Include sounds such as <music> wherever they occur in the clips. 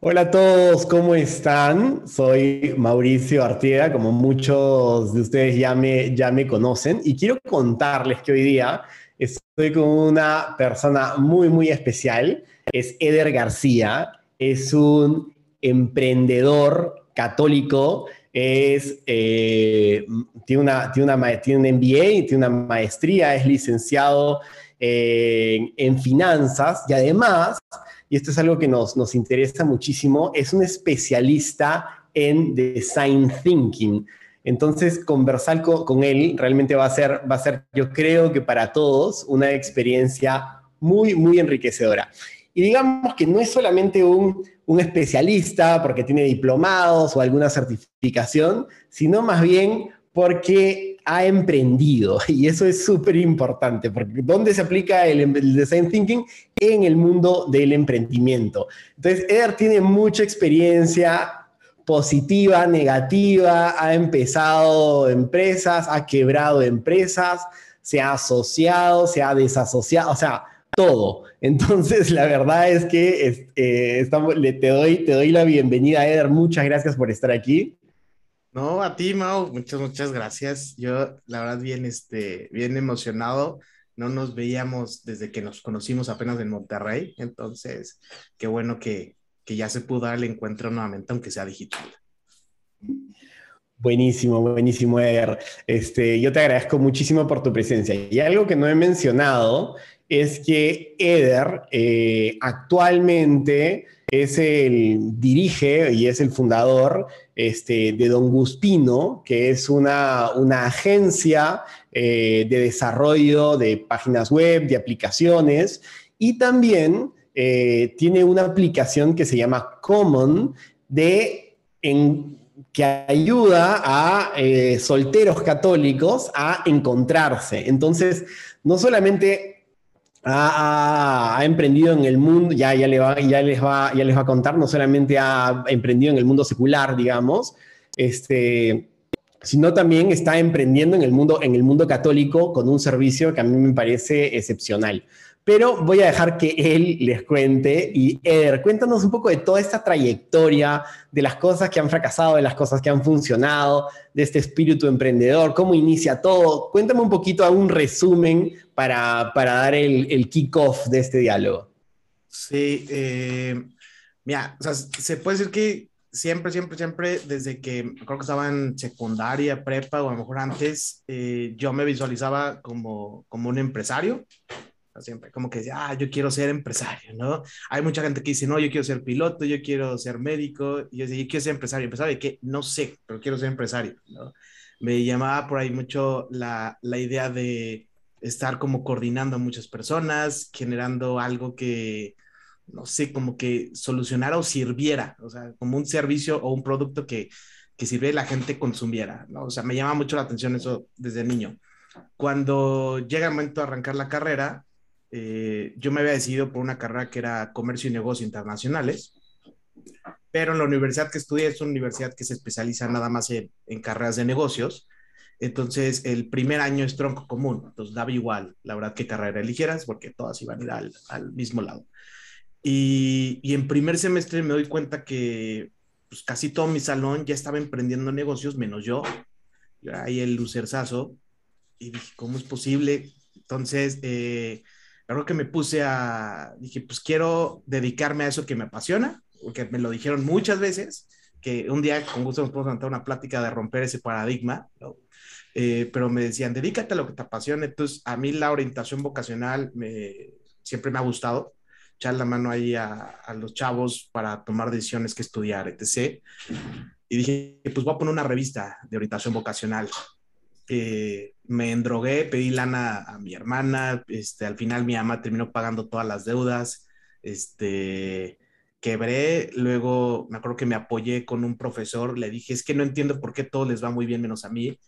Hola a todos, ¿cómo están? Soy Mauricio Artiega, como muchos de ustedes ya me, ya me conocen, y quiero contarles que hoy día estoy con una persona muy, muy especial. Es Eder García, es un emprendedor católico, es, eh, tiene, una, tiene, una, tiene un MBA, tiene una maestría, es licenciado en, en finanzas y además y esto es algo que nos, nos interesa muchísimo, es un especialista en design thinking. Entonces, conversar con, él realmente va a, ser, va a ser, yo creo que para todos, una experiencia muy, muy enriquecedora. Y digamos que no es solamente un, un especialista porque tiene diplomados o alguna certificación, sino más bien porque ha emprendido. <laughs> Y eso es súper importante, porque ¿dónde se aplica el, design thinking? En el mundo del emprendimiento. Entonces, Eder tiene mucha experiencia positiva, negativa, ha empezado empresas, ha quebrado empresas, se ha asociado, se ha desasociado, o sea, todo. Entonces, la verdad es que eh, le, te, doy, te doy la bienvenida, Eder. Muchas gracias por estar aquí. No, a ti, Mau, muchas, muchas gracias. Yo, la verdad, bien, este, bien emocionado. No nos veíamos desde que nos conocimos apenas en Monterrey, entonces, qué bueno que, que ya se pudo dar el encuentro nuevamente, aunque sea digital. Buenísimo, buenísimo, Eder. Este, yo te agradezco muchísimo por tu presencia. Y algo que no he mencionado es que Eder eh, actualmente es el, dirige y es el fundador este, de Don Guspino, que es una, una agencia eh, de desarrollo de páginas web, de aplicaciones, y también eh, tiene una aplicación que se llama Common, de, que ayuda a eh, solteros católicos a encontrarse. Entonces, no solamente ha, emprendido en el mundo, ya, le va, les va a contar, no solamente ha emprendido en el mundo secular, digamos, este, sino también está emprendiendo en el, mundo, en el mundo católico con un servicio que a mí me parece excepcional. Pero voy a dejar que él les cuente. Y Eder, cuéntanos un poco de toda esta trayectoria, de las cosas que han fracasado, de las cosas que han funcionado, de este espíritu emprendedor, cómo inicia todo. Cuéntame un poquito, a un resumen para, para dar el, el kick-off de este diálogo. Sí, eh, mira, o sea, se puede decir que siempre, siempre, siempre, desde que creo que estaba en secundaria, prepa o a lo mejor antes, eh, yo me visualizaba como, como un empresario siempre, como que decía, ah, yo quiero ser empresario, ¿no? Hay mucha gente que dice, no, yo quiero ser piloto, yo quiero ser médico, y yo decía, yo quiero ser empresario, empresario de qué, no sé, pero quiero ser empresario, ¿no? Me llamaba por ahí mucho la, la idea de estar como coordinando a muchas personas, generando algo que, no sé, como que solucionara o sirviera, o sea, como un servicio o un producto que, que sirve la gente consumiera, ¿no? O sea, me llama mucho la atención eso desde niño. Cuando llega el momento de arrancar la carrera, eh, yo me había decidido por una carrera que era comercio y negocios internacionales, pero en la universidad que estudié es una universidad que se especializa nada más en, carreras de negocios. Entonces, el primer año es tronco común, entonces daba igual, la verdad, qué carrera eligieras, porque todas iban a ir al, al mismo lado. Y, y, en primer semestre me doy cuenta que pues, casi todo mi salón ya estaba emprendiendo negocios, menos yo. Yo era ahí el lucerzazo. Y dije, ¿cómo es posible? Entonces, eh, Claro que me puse a, dije, pues quiero dedicarme a eso que me apasiona, porque me lo dijeron muchas veces, que un día con gusto nos podemos levantar una plática de romper ese paradigma, ¿no? Eh, pero me decían, dedícate a lo que te apasiona. Entonces, a mí la orientación vocacional me, siempre me ha gustado, echar la mano ahí a, a los chavos para tomar decisiones que estudiar, etc. Y dije, pues voy a poner una revista de orientación vocacional me endrogué, pedí lana a mi hermana, este, al final mi mamá terminó pagando todas las deudas, este, quebré, luego me acuerdo que me apoyé con un profesor, le dije, es que no entiendo por qué todo les va muy bien menos a mí,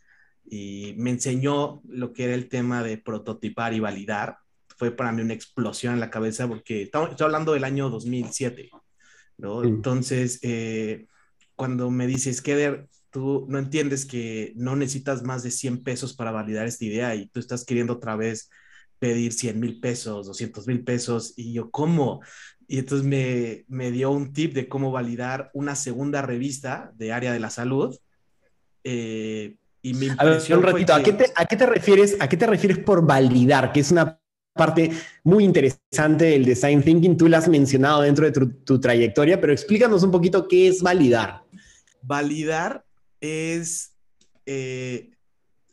y me enseñó lo que era el tema de prototipar y validar. Fue para mí una explosión en la cabeza porque estoy hablando del año 2007, ¿no? Entonces, eh, cuando me dices, que tú no entiendes que no necesitas más de 100 pesos para validar esta idea y tú estás queriendo otra vez pedir 100 mil pesos, 200 mil pesos, y yo, ¿cómo? Y entonces me, me, dio un tip de cómo validar una segunda revista de área de la salud. Eh, y me a ver, un ratito, ¿a, qué te, ¿a, qué te, refieres, ¿a qué te refieres por validar? Que es una parte muy interesante del design thinking. Tú la has mencionado dentro de tu, trayectoria, pero explícanos un poquito qué es validar. Validar es eh,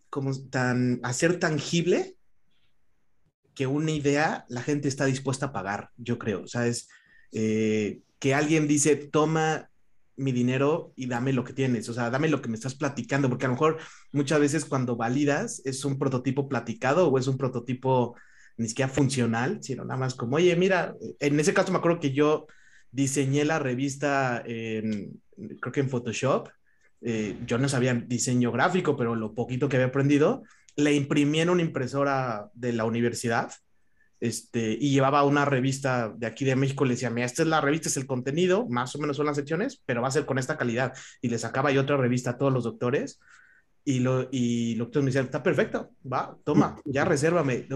como tan, hacer tangible que una idea la gente está dispuesta a pagar, yo creo. O sea, es eh, que alguien dice, toma mi dinero y dame lo que tienes, o sea, dame lo que me estás platicando, porque a lo mejor muchas veces cuando validas es un prototipo platicado o es un prototipo ni siquiera funcional, sino nada más como, oye, mira, en ese caso me acuerdo que yo diseñé la revista, en, creo que en Photoshop, eh, yo no sabía diseño gráfico, pero lo poquito que había aprendido, le imprimí en una impresora de la universidad este, y llevaba una revista de aquí de México, le decía, mira, esta es la revista, es el contenido, más o menos son las secciones, pero va a ser con esta calidad. Y le sacaba yo otra revista a todos los doctores y lo, y los doctores me decían, está perfecto, va, toma, <laughs> ya resérvame.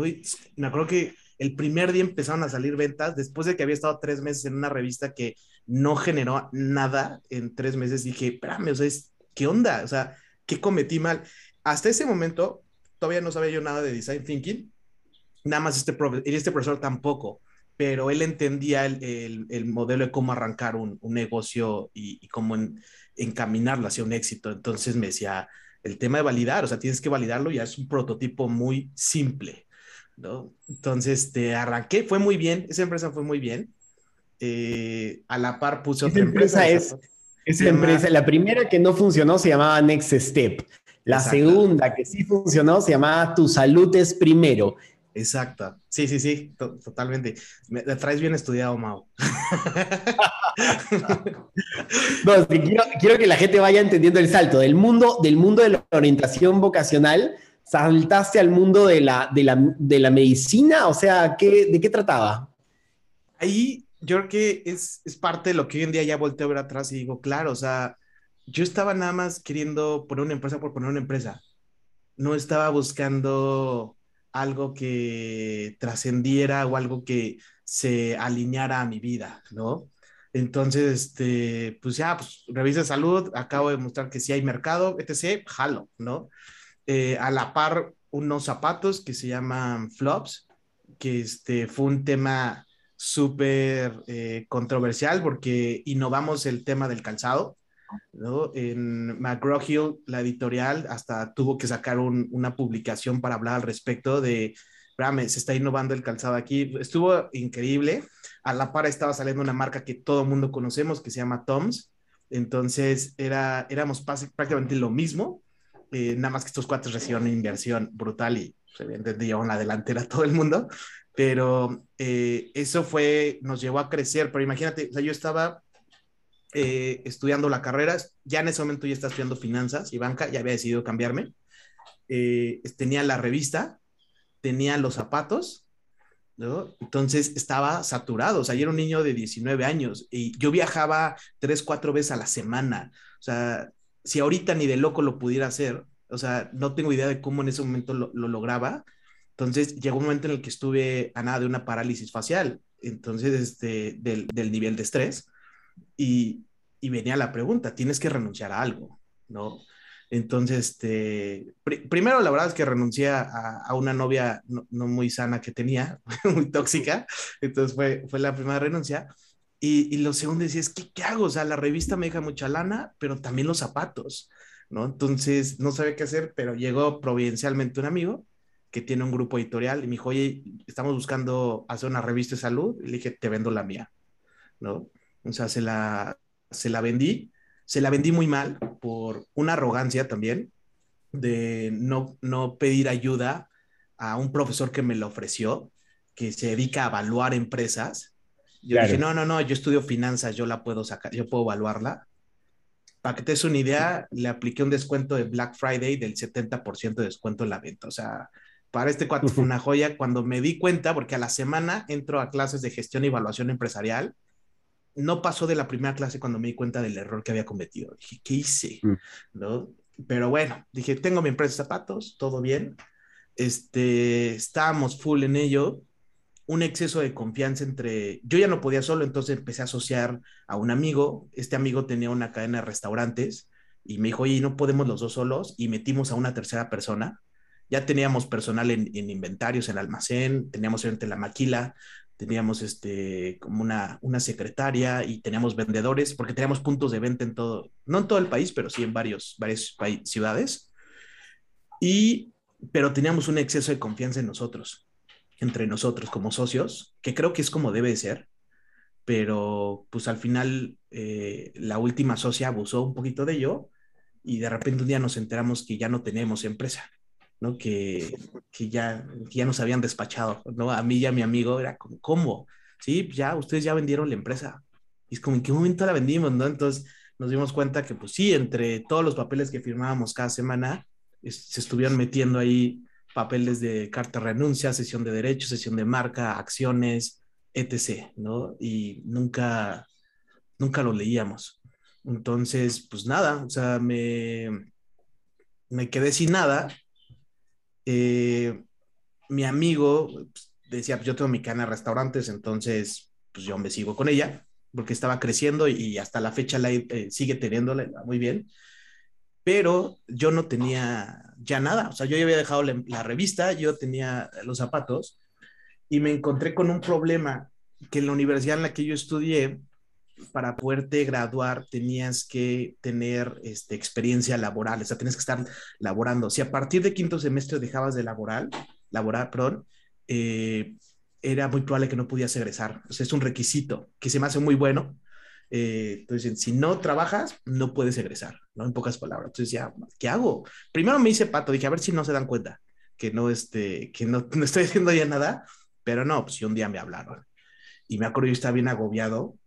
Me acuerdo que el primer día empezaron a salir ventas, después de que había estado tres meses en una revista que no generó nada en tres meses, dije, espérame, o sea, ¿qué onda? O sea, ¿qué cometí mal? Hasta ese momento, todavía no sabía yo nada de design thinking, nada más este, y este profesor tampoco, pero él entendía el, el, modelo de cómo arrancar un, un negocio y, y cómo encaminarlo hacia un éxito. Entonces me decía, el tema de validar, o sea, tienes que validarlo, ya es un prototipo muy simple, ¿no? Entonces, te arranqué, fue muy bien, esa empresa fue muy bien. Eh, a la par puse otra empresa. empresa es, esa empresa, la primera que no funcionó se llamaba Next Step. La segunda que sí funcionó se llamaba Tu salud es primero. Exacto. Sí, sí, sí, totalmente. Me, traes bien estudiado, Mao. <laughs> no, quiero, que la gente vaya entendiendo el salto del mundo, del mundo de la orientación vocacional. ¿Saltaste al mundo de la, de la, medicina? O sea, ¿qué, ¿de qué trataba? Ahí yo creo que es, es parte de lo que hoy en día ya volteo a ver atrás y digo, claro, o sea, yo estaba nada más queriendo poner una empresa por poner una empresa. No estaba buscando algo que trascendiera o algo que se alineara a mi vida, ¿no? Entonces, este, pues ya, pues revisa salud, acabo de mostrar que sí hay mercado, etc., jalo, ¿no? Eh, a la par, unos zapatos que se llaman flops, que este, fue un tema súper eh, controversial porque innovamos el tema del calzado, ¿no? En McGraw-Hill, la editorial, hasta tuvo que sacar una publicación para hablar al respecto de, se está innovando el calzado aquí. Estuvo increíble. A la par estaba saliendo una marca que todo mundo conocemos, que se llama Toms. Entonces, era, éramos prácticamente lo mismo, eh, nada más que estos cuatro recibieron inversión brutal y se evidentemente llevaron la delantera a todo el mundo, pero eh, eso fue, nos llevó a crecer, pero imagínate, o yo estaba eh, estudiando la carrera, ya en ese momento ya estaba estudiando finanzas y banca, ya había decidido cambiarme. Eh, tenía la revista, tenía los zapatos, ¿no? Entonces estaba saturado, o sea, yo era un niño de 19 años y yo viajaba tres, cuatro veces a la semana. O sea, si ahorita ni de loco lo pudiera hacer, o sea, no tengo idea de cómo en ese momento lo, lo lograba. Entonces llegó un momento en el que estuve a nada de una parálisis facial, entonces, este, del, del nivel de estrés y, venía la pregunta, tienes que renunciar a algo, ¿no? Entonces, este, primero la verdad es que renuncié a, una novia no, muy sana que tenía, <laughs> muy tóxica, entonces fue, fue la primera renuncia. Y, lo segundo decía, es que, ¿qué hago? O sea, la revista me deja mucha lana, pero también los zapatos, ¿no? Entonces, no sabía qué hacer, pero llegó providencialmente un amigo que tiene un grupo editorial y me dijo, oye, estamos buscando hacer una revista de salud. Y le dije, te vendo la mía, ¿no? O sea, se la, se la vendí, se la vendí muy mal por una arrogancia también de no, no pedir ayuda a un profesor que me lo ofreció, que se dedica a evaluar empresas. Yo dije, no, no, no, yo estudio finanzas, yo la puedo sacar, yo puedo evaluarla. Para que te des una idea, le apliqué un descuento de Black Friday del 70% de descuento en la venta. O sea, para este cuatro fue una joya. Cuando me di cuenta, porque a la semana entro a clases de gestión y evaluación empresarial, no pasó de la primera clase cuando me di cuenta del error que había cometido. Dije, ¿qué hice? Mm. ¿No? Pero bueno, dije, tengo mi empresa de zapatos, todo bien. este, estábamos full en ello, un exceso de confianza entre, yo ya no podía solo, entonces empecé a asociar a un amigo, este amigo tenía una cadena de restaurantes y me dijo, oye, no podemos los dos solos y metimos a una tercera persona. Ya teníamos personal en, inventarios, en almacén, teníamos en la maquila, teníamos este, como una, una secretaria y teníamos vendedores, porque teníamos puntos de venta en todo, no en todo el país, pero sí en varios, varias ciudades. Y, pero teníamos un exceso de confianza en nosotros, entre nosotros como socios, que creo que es como debe de ser, pero pues al final eh, la última socia abusó un poquito de ello y de repente un día nos enteramos que ya no tenemos empresa. ¿No? Que, que ya, ya nos habían despachado, ¿no? A mí y a mi amigo era como, ¿cómo? Sí, ya, ustedes ya vendieron la empresa. Es como, ¿en qué momento la vendimos, no? Entonces nos dimos cuenta que, pues sí, entre todos los papeles que firmábamos cada semana, se estuvieron metiendo ahí papeles de carta de renuncia, sesión de derechos, sesión de marca, acciones, etc., ¿no? Y nunca, nunca lo leíamos. Entonces, pues nada, o sea, me, me quedé sin nada eh, mi amigo pues, decía, pues yo tengo mi cadena de restaurantes, entonces pues yo me sigo con ella, porque estaba creciendo y, hasta la fecha la, eh, sigue teniéndola muy bien, pero yo no tenía ya nada, o sea, yo ya había dejado la revista, yo tenía los zapatos y me encontré con un problema que en la universidad en la que yo estudié, para poderte graduar tenías que tener este, experiencia laboral, o sea, tenías que estar laborando. Si a partir de quinto semestre dejabas de laborar, laborar, perdón, eh, era muy probable que no pudieras egresar. O sea, es un requisito que se me hace muy bueno. Eh, entonces, si no trabajas, no puedes egresar, ¿no? En pocas palabras. Entonces, ya, ¿qué hago? Primero me hice pato, dije, a ver si no se dan cuenta que no, este, que no, <laughs> no estoy haciendo ya nada, pero no, pues un día me hablaron. Y me acuerdo, yo estaba bien agobiado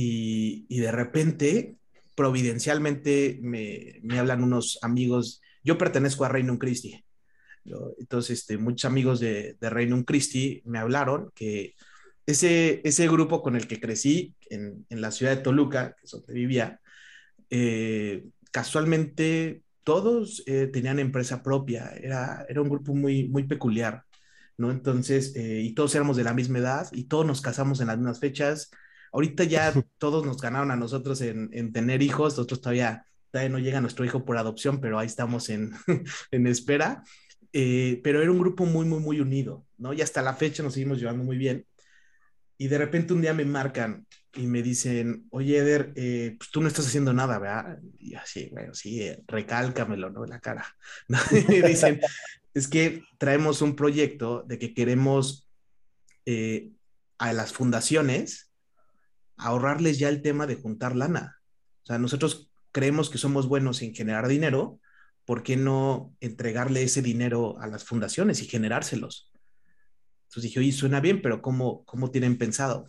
y, de repente, providencialmente, me, me, hablan unos amigos, yo pertenezco a Reino Christi, entonces este, muchos amigos de, de Reino Christi me hablaron que ese, ese grupo con el que crecí en, en la ciudad de Toluca, que es vivía, eh, casualmente todos eh, tenían empresa propia, era, era un grupo muy, muy peculiar, ¿no? Entonces, eh, y todos éramos de la misma edad y todos nos casamos en las mismas fechas, Ahorita ya <laughs> todos nos ganaron a nosotros en, en tener hijos, nosotros todavía, todavía no llega nuestro hijo por adopción, pero ahí estamos en, <laughs> en espera. Eh, pero era un grupo muy, muy, muy unido, ¿no? Y hasta la fecha nos seguimos llevando muy bien. Y de repente un día me marcan y me dicen, oye, Eder, eh, pues tú no estás haciendo nada, ¿verdad? Y así, bueno, sí, eh, recálcamelo, ¿no? En la cara. <laughs> Y me dicen, es que traemos un proyecto de que queremos a las fundaciones ahorrarles ya el tema de juntar lana. O sea, nosotros creemos que somos buenos en generar dinero, ¿por qué no entregarle ese dinero a las fundaciones y generárselos? Entonces dije, oye, suena bien, pero ¿cómo, cómo tienen pensado?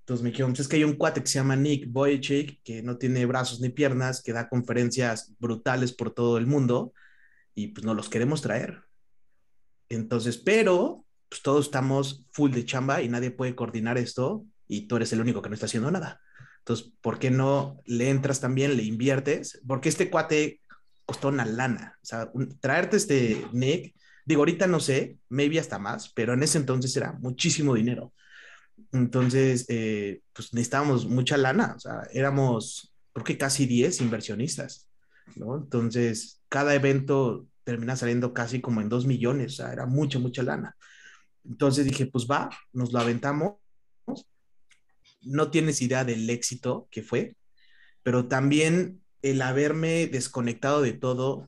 Entonces me dijeron, pues es que hay un cuate que se llama Nick Boychik, que no tiene brazos ni piernas, que da conferencias brutales por todo el mundo, y pues no los queremos traer. Entonces, pero pues todos estamos full de chamba y nadie puede coordinar esto y tú eres el único que no está haciendo nada. Entonces, ¿por qué no le entras también, le inviertes? Porque este cuate costó una lana. O sea, traerte este Nick, digo, ahorita no sé, maybe hasta más, pero en ese entonces era muchísimo dinero. Entonces, eh, pues necesitábamos mucha lana. O sea, éramos, creo que casi 10 inversionistas. Entonces, cada evento termina saliendo casi como en 2 millones. O sea, era mucha, mucha lana. Entonces dije, pues va, nos lo aventamos no tienes idea del éxito que fue, pero también el haberme desconectado de todo,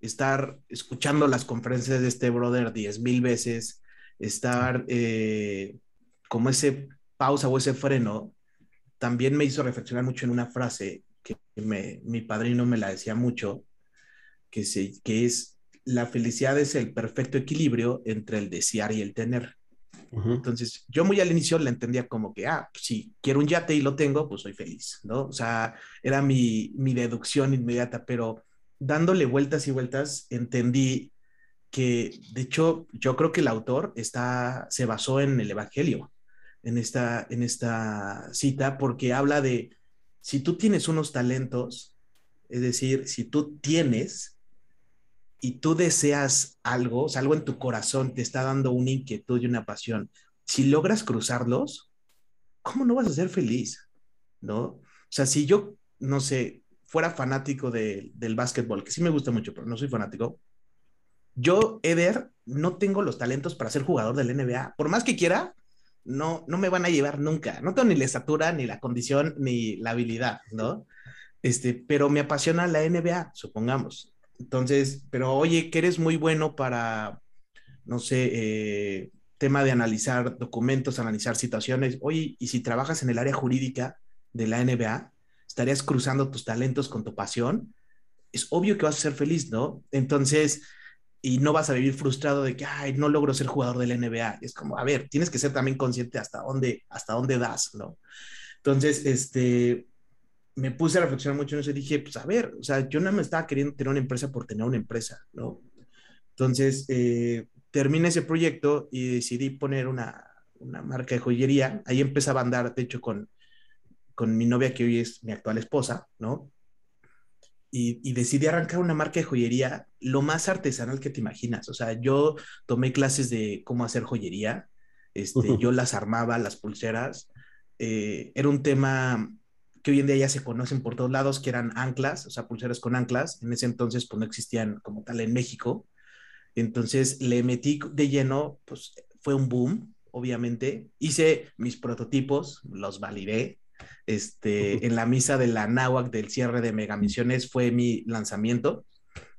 estar escuchando las conferencias de este brother diez mil veces, estar eh, como ese pausa o ese freno, también me hizo reflexionar mucho en una frase que mi padrino me la decía mucho, que, se, que es, la felicidad es el perfecto equilibrio entre el desear y el tener. Entonces, yo muy al inicio la entendía como que, ah, pues, si quiero un yate y lo tengo, pues soy feliz, ¿no? O sea, era mi, mi deducción inmediata, pero dándole vueltas y vueltas, entendí que, de hecho, yo creo que el autor está, se basó en el Evangelio, en esta, en esta cita, porque habla de, si tú tienes unos talentos, es decir, si tú tienes, y tú deseas algo, o sea, algo en tu corazón te está dando una inquietud y una pasión, si logras cruzarlos, ¿cómo no vas a ser feliz? ¿No? O sea, si yo, no sé, fuera fanático del básquetbol, que sí me gusta mucho, pero no soy fanático, yo, Eder, no tengo los talentos para ser jugador del NBA. Por más que quiera, no, no me van a llevar nunca. No tengo ni la estatura, ni la condición, ni la habilidad, ¿no? Este, pero me apasiona la NBA, supongamos. Entonces, pero oye, que eres muy bueno para, no sé, eh, tema de analizar documentos, analizar situaciones. Oye, y si trabajas en el área jurídica de la NBA, estarías cruzando tus talentos con tu pasión. Es obvio que vas a ser feliz, ¿no? Entonces, y no vas a vivir frustrado de que, ay, no logro ser jugador de la NBA. Es como, a ver, tienes que ser también consciente hasta dónde, hasta dónde das, ¿no? Entonces, este, me puse a reflexionar mucho en eso y dije, pues a ver, o sea, yo no me estaba queriendo tener una empresa por tener una empresa, ¿no? Entonces, eh, terminé ese proyecto y decidí poner una, una marca de joyería. Ahí empezaba a andar, de hecho, con, con mi novia, que hoy es mi actual esposa, ¿no? y, decidí arrancar una marca de joyería lo más artesanal que te imaginas. O sea, yo tomé clases de cómo hacer joyería, este, yo las armaba, las pulseras. Eh, era un tema que hoy en día ya se conocen por todos lados, que eran anclas, o sea, pulseras con anclas. En ese entonces, pues no existían como tal en México. Entonces le metí de lleno, pues fue un boom, obviamente. Hice mis prototipos, los validé, este, en la misa de la náhuac del cierre de Megamisiones fue mi lanzamiento.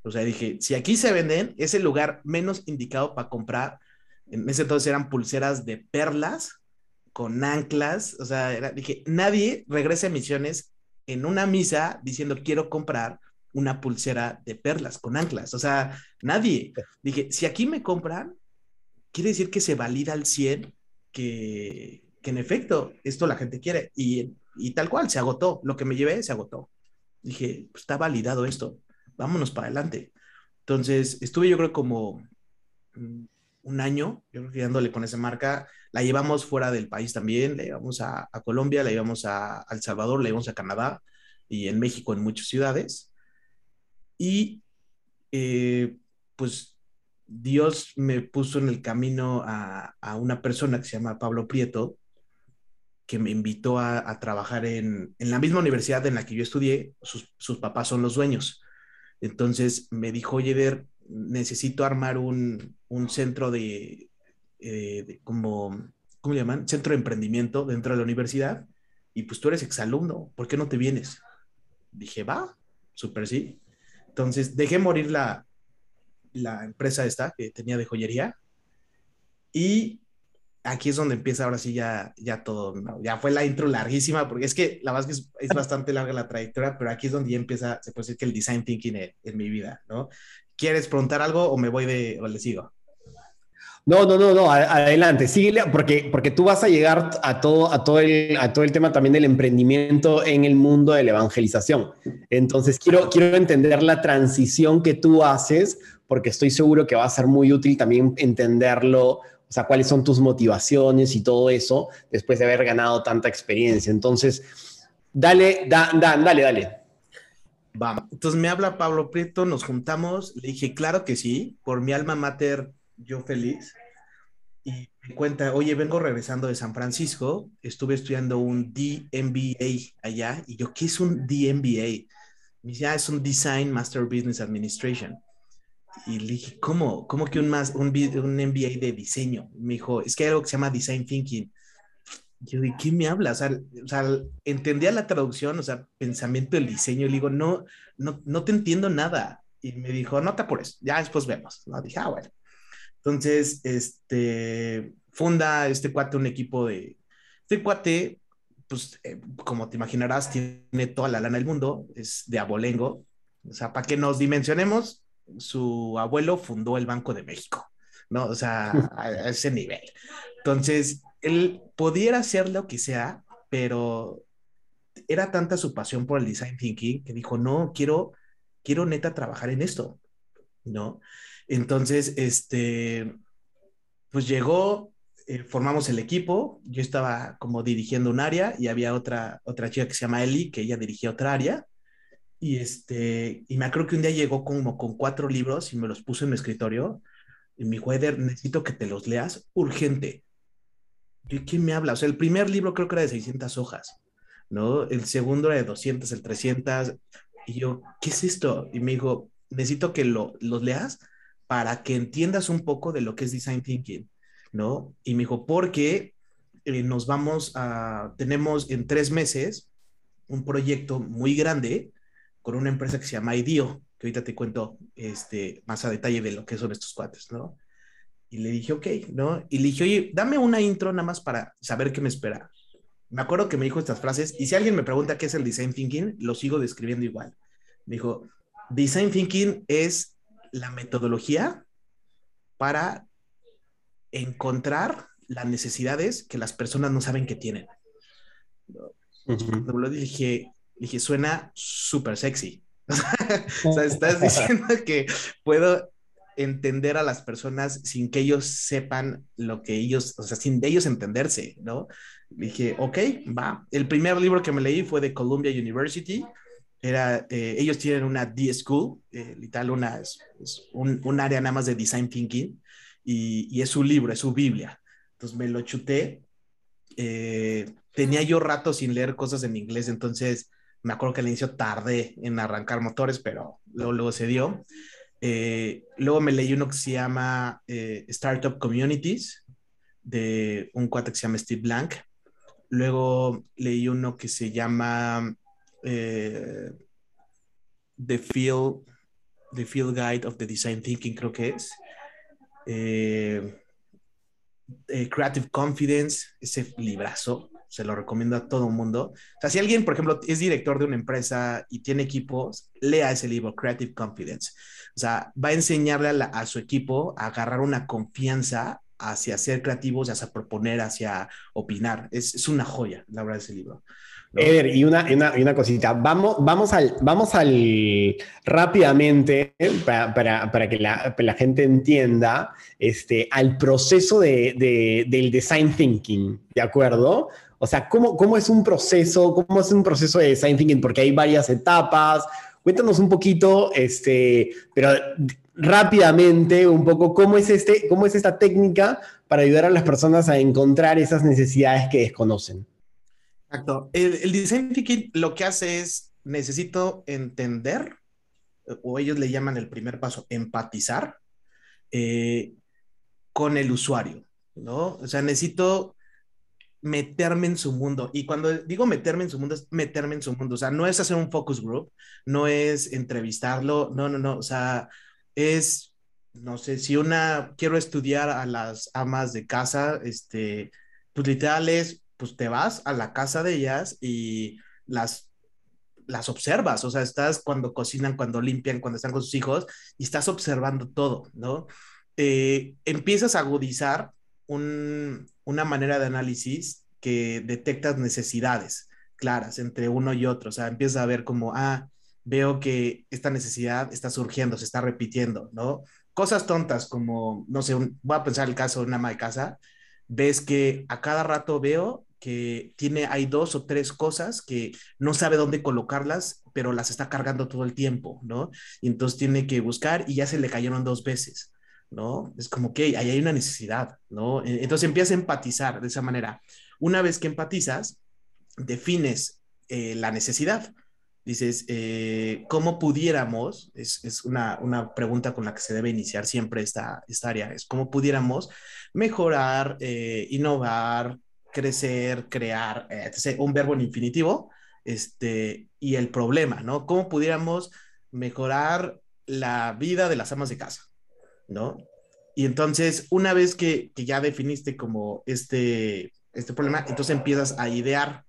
O sea, dije, si aquí se venden, es el lugar menos indicado para comprar. En ese entonces eran pulseras de perlas con anclas. O sea, dije, nadie regresa a Misiones en una misa diciendo quiero comprar una pulsera de perlas con anclas. O sea, nadie. Dije, si aquí me compran, quiere decir que se valida al 100 que, que en efecto esto la gente quiere. Y y tal cual, se agotó. Lo que me llevé se agotó. Dije, pues está validado esto, vámonos para adelante. Entonces, estuve yo creo como mm, un año, yo creo que dándole con esa marca. La llevamos fuera del país también, la llevamos a, Colombia, la llevamos a, El Salvador, la llevamos a Canadá y en México en muchas ciudades. Y eh, pues Dios me puso en el camino a, a, una persona que se llama Pablo Prieto, que me invitó a, trabajar en, la misma universidad en la que yo estudié, sus, papás son los dueños. Entonces me dijo, oye, Ver, necesito armar un, centro de, eh, de, como, ¿cómo le llaman? Centro de emprendimiento dentro de la universidad. Y pues tú eres exalumno, ¿por qué no te vienes? Dije, va, súper sí. Entonces dejé morir la, la empresa esta que tenía de joyería y aquí es donde empieza ahora sí ya, ya todo, ya fue la intro larguísima, porque es que la verdad es que es, bastante larga la trayectoria, pero aquí es donde ya empieza, se puede decir que el design thinking en, mi vida, ¿no? ¿Quieres preguntar algo o me voy de, o le sigo? No, no, no, no, adelante, síguele, porque, porque tú vas a llegar a todo, a, todo el, a todo el tema también del emprendimiento en el mundo de la evangelización. Entonces, quiero, quiero entender la transición que tú haces, porque estoy seguro que va a ser muy útil también entenderlo o sea, cuáles son tus motivaciones y todo eso después de haber ganado tanta experiencia. Entonces, dale, da, dale, dale. Va, entonces me habla Pablo Prieto, nos juntamos, le dije, claro que sí, por mi alma mater, yo feliz. Y me cuenta, oye, vengo regresando de San Francisco, estuve estudiando un DMBA allá, y yo, ¿qué es un DMBA? Me dice, ah, es un Design Master Business Administration. Y le dije, ¿cómo? ¿Cómo que un, más, un, un MBA de diseño? Me dijo, es que hay algo que se llama Design Thinking. Yo, ¿de qué me hablas? O sea, entendía la traducción, o sea, pensamiento del diseño. Y le digo, no, no, no te entiendo nada. Y me dijo, no te apures, ya después vemos. ¿no? Dije, ah, bueno. Entonces, este, funda este cuate un equipo de... Este cuate, pues, eh, como te imaginarás, tiene toda la lana del mundo, es de abolengo. O sea, para que nos dimensionemos, su abuelo fundó el Banco de México, ¿no? O sea, <laughs> a, ese nivel. Entonces, él pudiera hacer lo que sea, pero era tanta su pasión por el design thinking que dijo, no, quiero, quiero neta trabajar en esto, ¿no? Entonces, este, pues llegó, eh, formamos el equipo, yo estaba como dirigiendo un área y había otra, otra chica que se llama Eli, que ella dirigía otra área, Y, este, y me acuerdo que un día llegó como con cuatro libros y me los puso en mi escritorio. Y me dijo, necesito que te los leas urgente. ¿De quién me habla? O sea, el primer libro creo que era de 600 hojas, ¿no? El segundo era de 200, el 300. Y yo, ¿qué es esto? Y me dijo, necesito que lo, los leas para que entiendas un poco de lo que es design thinking, ¿no? Y me dijo, porque eh, nos vamos a, tenemos en tres meses un proyecto muy grande con una empresa que se llama IDEO, que ahorita te cuento este, más a detalle de lo que son estos cuates, ¿no? Y le dije, ok, ¿no? Y le dije, oye, dame una intro nada más para saber qué me espera. Me acuerdo que me dijo estas frases, y si alguien me pregunta qué es el design thinking, lo sigo describiendo igual. Me dijo, design thinking es la metodología para encontrar las necesidades que las personas no saben que tienen. Cuando lo dije, dije, suena súper sexy. <laughs> o sea, estás diciendo que puedo entender a las personas sin que ellos sepan lo que ellos, o sea, sin de ellos entenderse, ¿no? Dije, ok, va. El primer libro que me leí fue de Columbia University. Era, eh, ellos tienen una D-School, eh, literal, una, es, un, un, área nada más de design thinking, y, y, es su libro, es su Biblia. Entonces me lo chuté. Eh, tenía yo rato sin leer cosas en inglés, entonces me acuerdo que al inicio tardé en arrancar motores, pero luego, luego se dio. Eh, luego me leí uno que se llama eh, Startup Communities, de un cuate que se llama Steve Blank. Luego leí uno que se llama eh, The, Field, The Field Guide of the Design Thinking, creo que es. Creative Confidence, ese librazo, se lo recomiendo a todo mundo. O sea, si alguien, por ejemplo, es director de una empresa y tiene equipos, lea ese libro, Creative Confidence. O sea, va a enseñarle a, su equipo a agarrar una confianza hacia ser creativos, hacia proponer, hacia opinar. Es, es una joya, la verdad, ese libro. Eder, y una, una, una, cosita, vamos, vamos, al, vamos al rápidamente, para, para, para que la, la, gente entienda, este, al proceso de, de, del design thinking, ¿de acuerdo? O sea, ¿cómo, ¿cómo es un proceso? ¿Cómo es un proceso de design thinking? Porque hay varias etapas. Cuéntanos un poquito, este, pero rápidamente, un poco cómo es, este, cómo es esta técnica para ayudar a las personas a encontrar esas necesidades que desconocen. Exacto. El, design thinking lo que hace es, necesito entender, o ellos le llaman el primer paso, empatizar eh, con el usuario, ¿no? O sea, necesito meterme en su mundo. Y cuando digo meterme en su mundo, es meterme en su mundo. O sea, no es hacer un focus group, no es entrevistarlo, no, no, no. O sea, es, no sé, si una, quiero estudiar a las amas de casa, este, pues literal es, pues te vas a la casa de ellas y las las observas, o sea, estás cuando cocinan, cuando limpian, cuando están con sus hijos y estás observando todo, ¿no? Eh, empiezas a agudizar un, una manera de análisis que detectas necesidades claras entre uno y otro. O sea, empiezas a ver como, ah, veo que esta necesidad está surgiendo, se está repitiendo, ¿no? Cosas tontas como, no sé, voy a pensar el caso de una ama de casa, ves que a cada rato veo que tiene, hay dos o tres cosas que no sabe dónde colocarlas, pero las está cargando todo el tiempo, ¿no? Y entonces tiene que buscar y ya se le cayeron dos veces. ¿No? Es como que ahí hay una necesidad, ¿no? E, entonces empiezas a empatizar de esa manera. Una vez que empatizas, defines eh, la necesidad. Dices, eh, ¿cómo pudiéramos? Es, es una, una, pregunta con la que se debe iniciar siempre esta, esta área, es cómo pudiéramos mejorar, eh, innovar, crecer, crear. Un verbo en infinitivo, este, y el problema, ¿no? ¿Cómo pudiéramos mejorar la vida de las amas de casa? ¿No? Y entonces, una vez que, ya definiste como este, este problema, entonces empiezas a idear.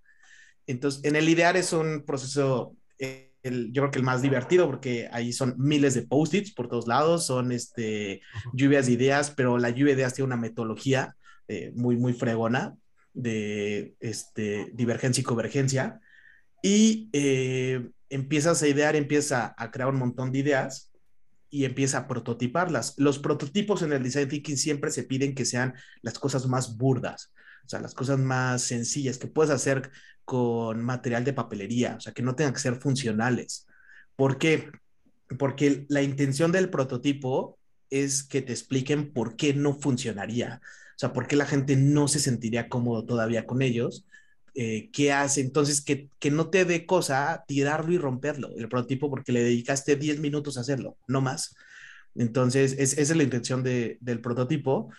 Entonces, en el idear es un proceso, el, yo creo que el más divertido, porque ahí son miles de post-its por todos lados, son este, lluvias de ideas, pero la lluvia de ideas tiene una metodología eh, muy, muy fregona de este, divergencia y convergencia. Y eh, empiezas a idear, empiezas a crear un montón de ideas y empieza a prototiparlas. Los prototipos en el design thinking siempre se piden que sean las cosas más burdas, o sea, las cosas más sencillas que puedes hacer con material de papelería, o sea, que no tengan que ser funcionales. ¿Por qué? Porque la intención del prototipo es que te expliquen por qué no funcionaría. O sea, por qué la gente no se sentiría cómodo todavía con ellos. Eh, ¿Qué hace? Entonces, que, que no te dé cosa tirarlo y romperlo, el prototipo, porque le dedicaste 10 minutos a hacerlo, no más. Entonces, esa es la intención de, del prototipo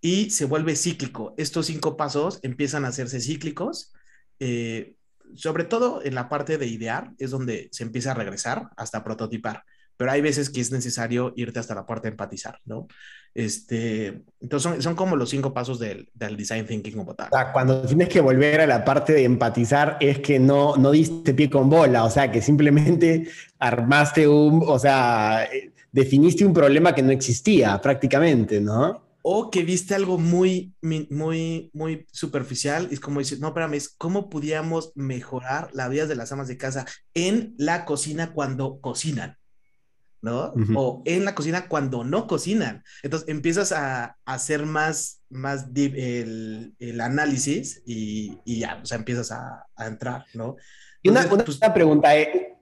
y se vuelve cíclico. Estos cinco pasos empiezan a hacerse cíclicos. Eh, sobre todo en la parte de idear es donde se empieza a regresar hasta prototipar, pero hay veces que es necesario irte hasta la parte de empatizar, ¿no? Este, entonces son, como los cinco pasos del, del, design thinking como tal. Cuando tienes que volver a la parte de empatizar es que no, no diste pie con bola, o sea, que simplemente <laughs> armaste un, o sea, definiste un problema que no existía prácticamente, ¿no? o que viste algo muy, muy, muy superficial, y es como dices, no, espérame, es cómo podíamos mejorar la vida de las amas de casa en la cocina cuando cocinan, ¿no? O en la cocina cuando no cocinan. Entonces empiezas a, hacer más, más deep el, el análisis y, y, ya, o sea, empiezas a, a entrar, ¿no? y una, una, pues, pregunta, eh,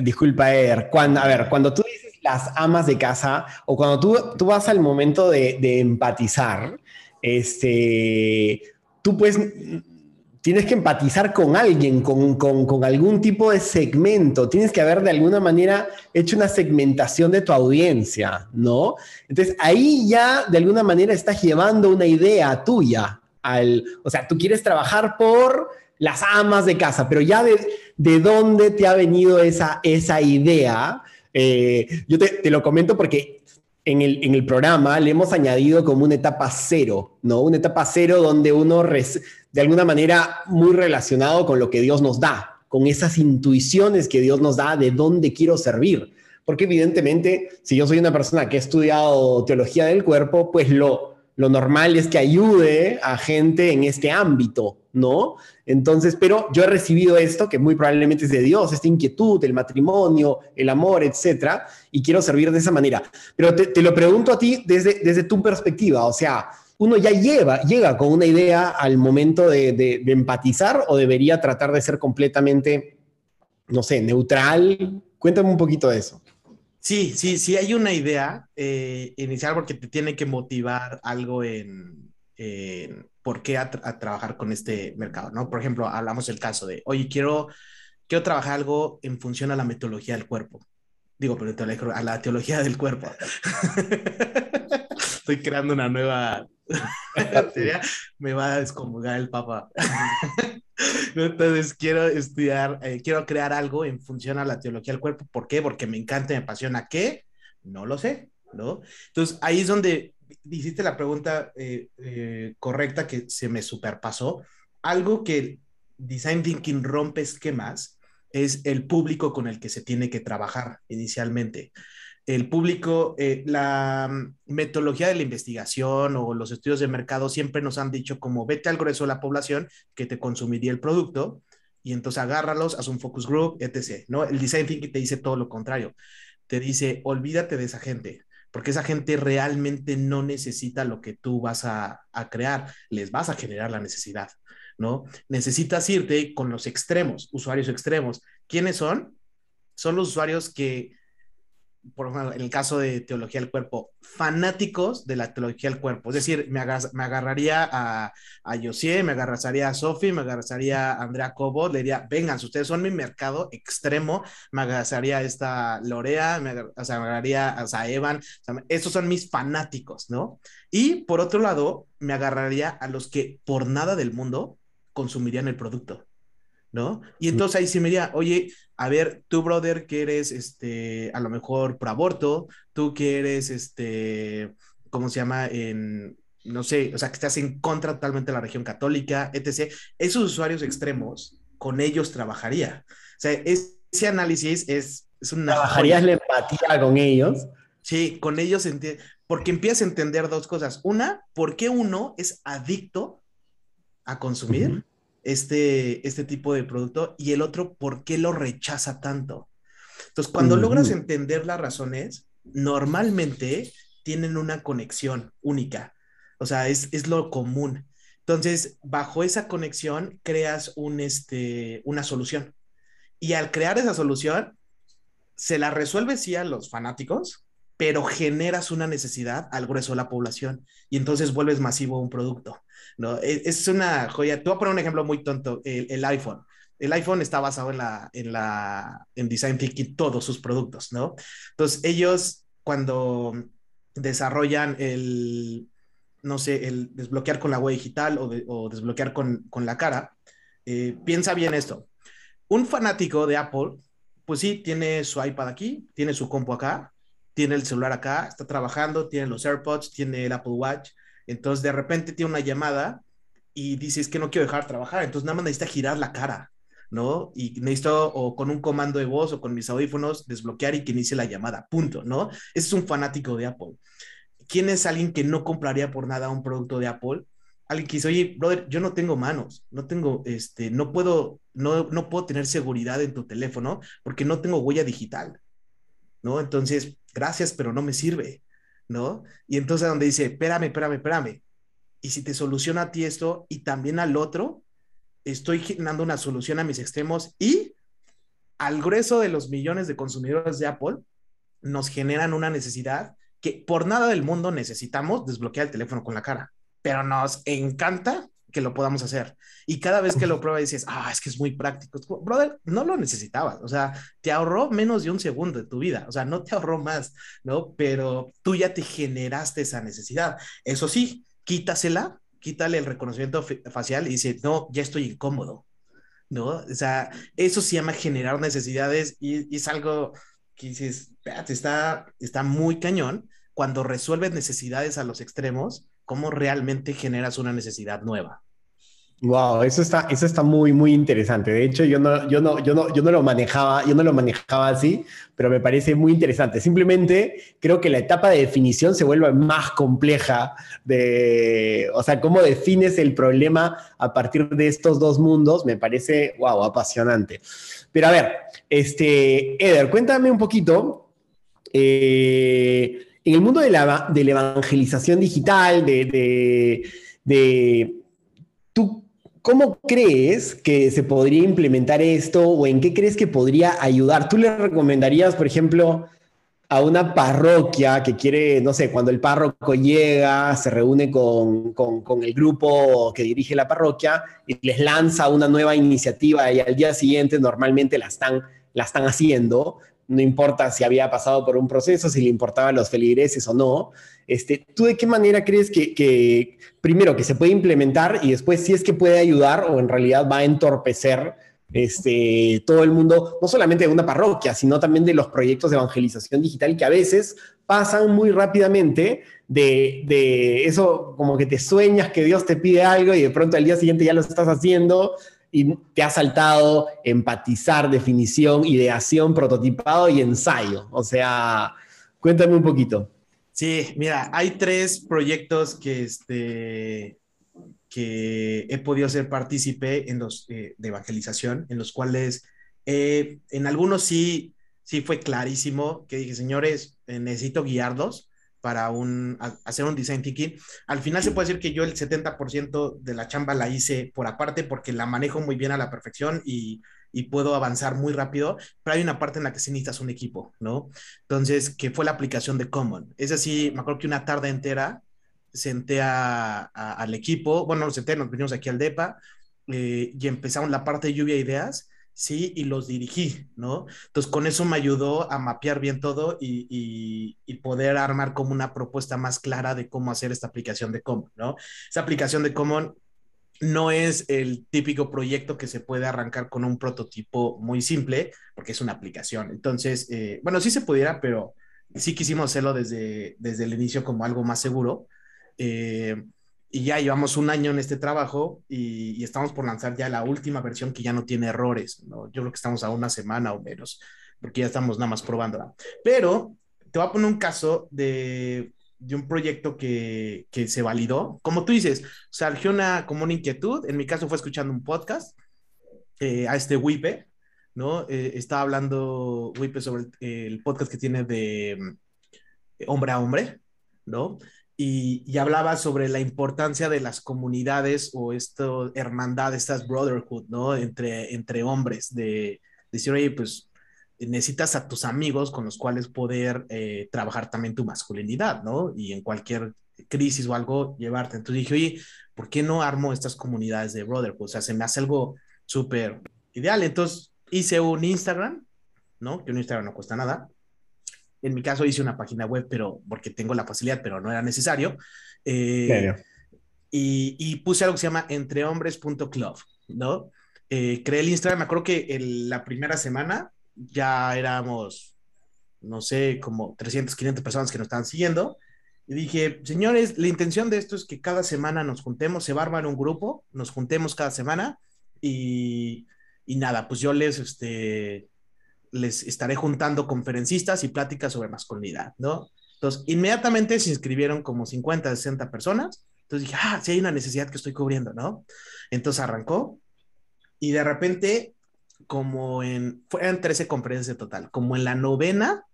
disculpa, Er, cuando, a ver, cuando tú dices las amas de casa o cuando tú, tú vas al momento de, de empatizar, este, tú pues tienes que empatizar con alguien, con, con, con, algún tipo de segmento, tienes que haber de alguna manera hecho una segmentación de tu audiencia, ¿no? Entonces ahí ya de alguna manera estás llevando una idea tuya al, o sea, tú quieres trabajar por las amas de casa, pero ya de, de dónde te ha venido esa, esa idea eh, yo te, lo comento porque en el, en el, programa le hemos añadido como una etapa cero, ¿no? Una etapa cero donde uno, de alguna manera, muy relacionado con lo que Dios nos da, con esas intuiciones que Dios nos da de dónde quiero servir. Porque evidentemente, si yo soy una persona que ha estudiado teología del cuerpo, pues lo, lo normal es que ayude a gente en este ámbito, ¿no? Entonces, pero yo he recibido esto, que muy probablemente es de Dios, esta inquietud, el matrimonio, el amor, etcétera, y quiero servir de esa manera. Pero te, lo pregunto a ti desde, desde tu perspectiva, o sea, ¿uno ya lleva, llega con una idea al momento de, empatizar o debería tratar de ser completamente, no sé, neutral? Cuéntame un poquito de eso. Sí, sí, sí hay una idea eh, inicial porque te tiene que motivar algo en, por qué a, trabajar con este mercado, ¿no? Por ejemplo, hablamos del caso de, oye, quiero, quiero trabajar algo en función a la metodología del cuerpo. Digo, pero a la teología del cuerpo. <laughs> Estoy creando una nueva <laughs> <laughs> me va a descomulgar el papa. <laughs> Entonces quiero estudiar, eh, quiero crear algo en función a la teología del cuerpo. ¿Por qué? Porque me encanta, me apasiona. ¿Qué? No lo sé, ¿no? Entonces ahí es donde hiciste la pregunta eh, eh, correcta que se me superpasó. Algo que Design Thinking rompe esquemas es el público con el que se tiene que trabajar inicialmente. El público, eh, la metodología de la investigación o los estudios de mercado siempre nos han dicho como vete al grueso de la población que te consumiría el producto y entonces agárralos, haz un focus group, etc. ¿no? El design thinking te dice todo lo contrario. Te dice, olvídate de esa gente porque esa gente realmente no necesita lo que tú vas a, crear, les vas a generar la necesidad, ¿no? Necesitas irte con los extremos, usuarios extremos. ¿Quiénes son? Son los usuarios que por ejemplo, en el caso de teología del cuerpo, fanáticos de la teología del cuerpo. Es decir, me, me agarraría a, a Josie, me agarraría a Sophie, me agarraría a Andrea Cobo, le diría, vengan, ustedes son mi mercado extremo, me agarraría a esta Lorea, me, o sea, me agarraría a, Evan, estos son mis fanáticos, ¿no? Y por otro lado, me agarraría a los que por nada del mundo consumirían el producto. ¿no? Y entonces ahí sí me diría, oye, a ver, tú, brother, que eres, este, a lo mejor pro aborto, tú que eres, este, ¿cómo se llama? En, no sé, o sea, que estás en contra totalmente de la región católica, etc. Esos usuarios extremos, con ellos trabajaría. O sea, ese análisis es, es una... ¿Trabajarías la empatía con ellos? Sí, con ellos, porque empiezas a entender dos cosas. Una, ¿por qué uno es adicto a consumir? Este, este tipo de producto y el otro, ¿por qué lo rechaza tanto? Entonces, cuando logras entender las razones, normalmente tienen una conexión única, o sea, es, es lo común. Entonces, bajo esa conexión, creas un, este, una solución. Y al crear esa solución, se la resuelve sí a los fanáticos, pero generas una necesidad al grueso de la población y entonces vuelves masivo un producto, ¿no? E, es, una joya. Te voy a poner un ejemplo muy tonto, el, iPhone. El iPhone está basado en la, en la, en Design Thinking, todos sus productos, ¿no? Entonces, ellos cuando desarrollan el, no sé, el desbloquear con la huella digital o, desbloquear con, la cara, eh, piensa bien esto. Un fanático de Apple, pues sí, tiene su iPad aquí, tiene su compu acá, tiene el celular acá, está trabajando, tiene los AirPods, tiene el Apple Watch, entonces de repente tiene una llamada y dice, es que no quiero dejar de trabajar, entonces nada más necesita girar la cara, ¿no? Y necesito o con un comando de voz o con mis audífonos desbloquear y que inicie la llamada, punto, ¿no? Ese es un fanático de Apple. ¿quién es alguien que no compraría por nada un producto de Apple? Alguien que dice, oye, brother, yo no tengo manos, no tengo, este, no puedo, no, no puedo tener seguridad en tu teléfono porque no tengo huella digital, ¿no? Entonces, gracias, pero no me sirve, ¿no? Y entonces donde dice, espérame, espérame, espérame. Y si te soluciona a ti esto y también al otro, estoy generando una solución a mis extremos y al grueso de los millones de consumidores de Apple nos generan una necesidad que por nada del mundo necesitamos desbloquear el teléfono con la cara, pero nos encanta que lo podamos hacer. Y cada vez que lo pruebas dices, ah, es que es muy práctico. Brother, no lo necesitabas. O sea, te ahorró menos de un segundo de tu vida. O sea, no te ahorró más, ¿no? Pero tú ya te generaste esa necesidad. Eso sí, quítasela, quítale el reconocimiento facial y dice, no, ya estoy incómodo, ¿no? O sea, eso se llama generar necesidades y, y es algo que dices, está, está muy cañón cuando resuelves necesidades a los extremos, cómo realmente generas una necesidad nueva. Wow, eso está, eso está muy, muy interesante. De hecho, yo no, yo no, yo no, yo no lo manejaba, yo no lo manejaba así, pero me parece muy interesante. Simplemente creo que la etapa de definición se vuelve más compleja de, o sea, cómo defines el problema a partir de estos dos mundos, me parece, wow, apasionante. Pero a ver, este, Eder, cuéntame un poquito. Eh, en el mundo de la, de la evangelización digital, de, de, ¿tú cómo crees que se podría implementar esto o en qué crees que podría ayudar? ¿Tú le recomendarías, por ejemplo, a una parroquia que quiere, no sé, cuando el párroco llega, se reúne con, con, el grupo que dirige la parroquia y les lanza una nueva iniciativa y al día siguiente normalmente la están, la están haciendo, no importa si había pasado por un proceso, si le importaban los feligreses o no. Este, ¿Tú de qué manera crees que, que, primero, que se puede implementar y después si es que puede ayudar o en realidad va a entorpecer este, todo el mundo, no solamente de una parroquia, sino también de los proyectos de evangelización digital que a veces pasan muy rápidamente de, de, eso como que te sueñas que Dios te pide algo y de pronto al día siguiente ya lo estás haciendo y te ha saltado empatizar, definición, ideación, prototipado y ensayo. O sea, cuéntame un poquito. Sí, mira, hay tres proyectos que, este, que he podido ser partícipe en los eh, de evangelización, en los cuales eh, en algunos sí, sí fue clarísimo que dije, señores, eh, necesito guiarlos para un, hacer un design thinking. Al final se puede decir que yo el 70% de la chamba la hice por aparte porque la manejo muy bien a la perfección y, puedo avanzar muy rápido, pero hay una parte en la que sí necesitas un equipo, ¿no? Entonces, que fue la aplicación de Common. Es así, me acuerdo que una tarde entera senté al equipo, bueno, nos senté, nos vinimos aquí al DEPA eh, y empezamos la parte de lluvia de ideas, sí, y los dirigí, ¿no? Entonces con eso me ayudó a mapear bien todo y, poder armar como una propuesta más clara de cómo hacer esta aplicación de Common, ¿no? Esa aplicación de Common no es el típico proyecto que se puede arrancar con un prototipo muy simple, porque es una aplicación. Entonces, eh, bueno, sí se pudiera, pero sí quisimos hacerlo desde, desde el inicio como algo más seguro. Eh, y ya llevamos un año en este trabajo y, estamos por lanzar ya la última versión que ya no tiene errores. ¿no? Yo creo que estamos a una semana o menos, porque ya estamos nada más probándola. Pero te voy a poner un caso de, de un proyecto que, que, se validó. Como tú dices, surgió una, como una inquietud. En mi caso fue escuchando un podcast eh, a este Wipe, ¿no? Eh, estaba hablando Wipe sobre el, podcast que tiene de hombre a hombre, ¿no? Y, hablaba sobre la importancia de las comunidades o esto, hermandad, estas brotherhood, ¿no? Entre, entre hombres, de, decir, oye, pues necesitas a tus amigos con los cuales poder eh, trabajar también tu masculinidad, ¿no? Y en cualquier crisis o algo llevarte. Entonces dije, oye, ¿por qué no armo estas comunidades de Brotherhood? O sea, se me hace algo súper ideal. Entonces hice un Instagram, ¿no? Que un Instagram no cuesta nada. En mi caso hice una página web, pero porque tengo la facilidad, pero no era necesario. Eh, y, y, puse algo que se llama entrehombres.club, ¿no? Eh, creé el Instagram, me acuerdo que en la primera semana ya éramos, no sé, como 300, 500 personas que nos estaban siguiendo. Y dije, señores, la intención de esto es que cada semana nos juntemos, se va a armar un grupo, nos juntemos cada semana y, y nada, pues yo les, este, les estaré juntando conferencistas y pláticas sobre masculinidad, ¿no? Entonces, inmediatamente se inscribieron como 50, 60 personas. Entonces dije, ah, sí hay una necesidad que estoy cubriendo, ¿no? Entonces arrancó y de repente, como en, fueron 13 conferencias de total, como en la novena,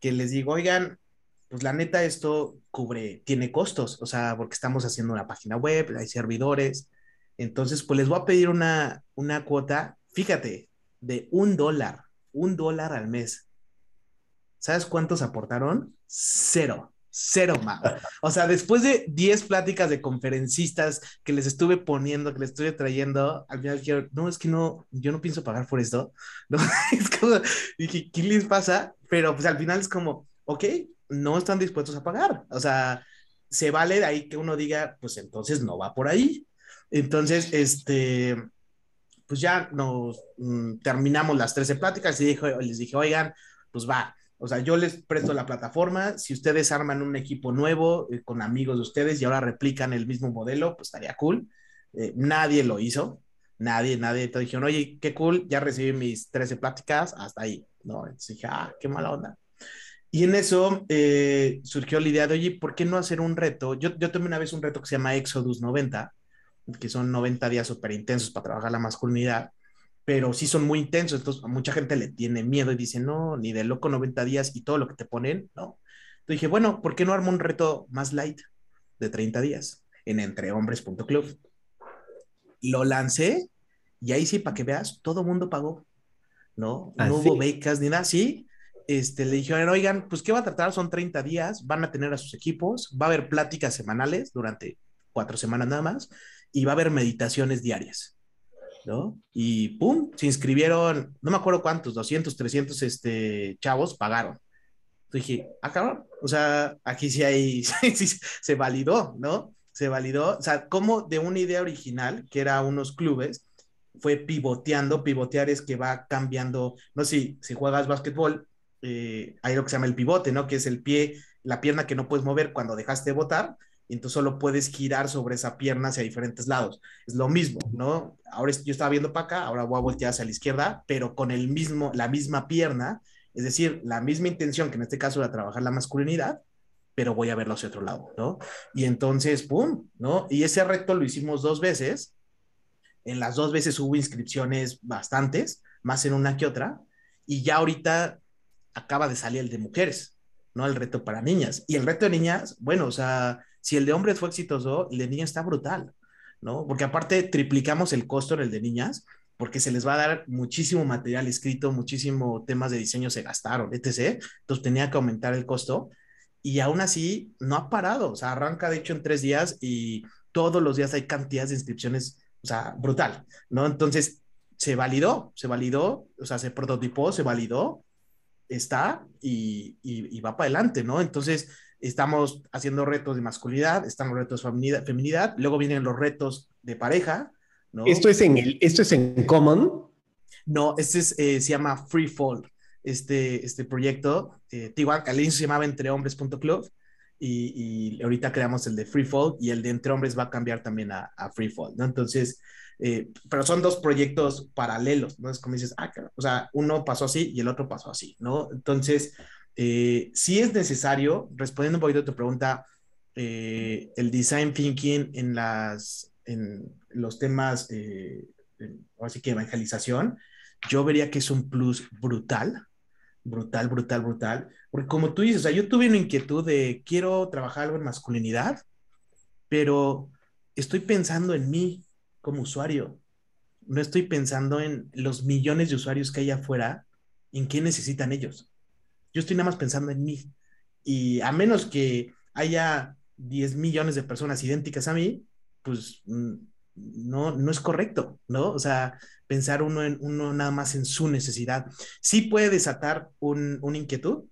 que les digo, oigan, pues la neta esto cubre, tiene costos, o sea, porque estamos haciendo una página web, hay servidores, entonces pues les voy a pedir una, una cuota, fíjate, de un dólar, un dólar al mes. ¿Sabes cuántos aportaron? Cero cero más. O sea, después de 10 pláticas de conferencistas que les estuve poniendo, que les estuve trayendo, al final dijeron, no, es que no, yo no pienso pagar por esto. <laughs> ¿No? Es como, dije, ¿qué les pasa? Pero pues al final es como, ok, no están dispuestos a pagar. O sea, se vale de ahí que uno diga, pues entonces no va por ahí. Entonces, este, pues ya nos mm, terminamos las 13 pláticas y dijo, les dije, oigan, pues va, o sea, yo les presto la plataforma. Si ustedes arman un equipo nuevo eh, con amigos de ustedes y ahora replican el mismo modelo, pues estaría cool. Eh, nadie lo hizo. Nadie, nadie. Te dijeron, oye, qué cool, ya recibí mis 13 pláticas, hasta ahí. No, entonces dije, ah, qué mala onda. Y en eso eh, surgió la idea de, oye, ¿por qué no hacer un reto? Yo, yo tomé una vez un reto que se llama Exodus 90, que son 90 días súper intensos para trabajar la masculinidad pero sí son muy intensos, entonces a mucha gente le tiene miedo y dice, no, ni de loco 90 días y todo lo que te ponen, no. Entonces dije, bueno, ¿por qué no armo un reto más light de 30 días en entrehombres.club? Lo lancé y ahí sí, para que veas, todo mundo pagó, ¿no? ¿Ah, no hubo becas ni nada, sí. Este, le dijeron, oigan, pues ¿qué va a tratar? Son 30 días, van a tener a sus equipos, va a haber pláticas semanales durante cuatro semanas nada más y va a haber meditaciones diarias. ¿no? Y pum, se inscribieron, no me acuerdo cuántos, 200, 300 este, chavos pagaron. Entonces dije, ah, cabrón, o sea, aquí sí hay, <laughs> se validó, ¿no? Se validó, o sea, como de una idea original, que era unos clubes, fue pivoteando, pivotear es que va cambiando, no sé si, si juegas básquetbol, eh, hay lo que se llama el pivote, ¿no? Que es el pie, la pierna que no puedes mover cuando dejaste de botar, y entonces solo puedes girar sobre esa pierna hacia diferentes lados. Es lo mismo, ¿no? Ahora yo estaba viendo para acá, ahora voy a voltear hacia la izquierda, pero con el mismo, la misma pierna, es decir, la misma intención, que en este caso era trabajar la masculinidad, pero voy a verlo hacia otro lado, ¿no? Y entonces, ¡pum! ¿no? Y ese reto lo hicimos dos veces. En las dos veces hubo inscripciones bastantes, más en una que otra, y ya ahorita acaba de salir el de mujeres, ¿no? El reto para niñas. Y el reto de niñas, bueno, o sea, si el de hombres fue exitoso, el de niñas está brutal, ¿no? Porque aparte triplicamos el costo en el de niñas, porque se les va a dar muchísimo material escrito, muchísimo temas de diseño se gastaron, etc. Entonces tenía que aumentar el costo y aún así no ha parado, o sea, arranca de hecho en tres días y todos los días hay cantidades de inscripciones, o sea, brutal, ¿no? Entonces se validó, se validó, o sea, se prototipó, se validó, está y, y, y va para adelante, ¿no? Entonces, estamos haciendo retos de masculinidad, están los retos de feminidad, luego vienen los retos de pareja. ¿no? ¿Esto es en, el, esto es en Common? No, este es, eh, se llama Free Fall, este, este proyecto. Eh, al inicio se llamaba entrehombres.club y, y ahorita creamos el de Free Fall y el de Entre Hombres va a cambiar también a, a Free Fall, ¿no? Entonces, eh, pero son dos proyectos paralelos, ¿no? Es como dices, ah, o sea, uno pasó así y el otro pasó así, ¿no? Entonces, eh, si es necesario, respondiendo un poquito a tu pregunta, eh, el design thinking en, las, en los temas, eh, así que evangelización, yo vería que es un plus brutal, brutal, brutal, brutal. Porque como tú dices, o sea, yo tuve una inquietud de quiero trabajar algo en masculinidad, pero estoy pensando en mí como usuario. No estoy pensando en los millones de usuarios que hay afuera ¿en qué necesitan ellos? Yo estoy nada más pensando en mí. Y a menos que haya 10 millones de personas idénticas a mí, pues mm, no, no es correcto, ¿no? O sea, pensar uno, en, uno nada más en su necesidad. Sí puede desatar un, una inquietud,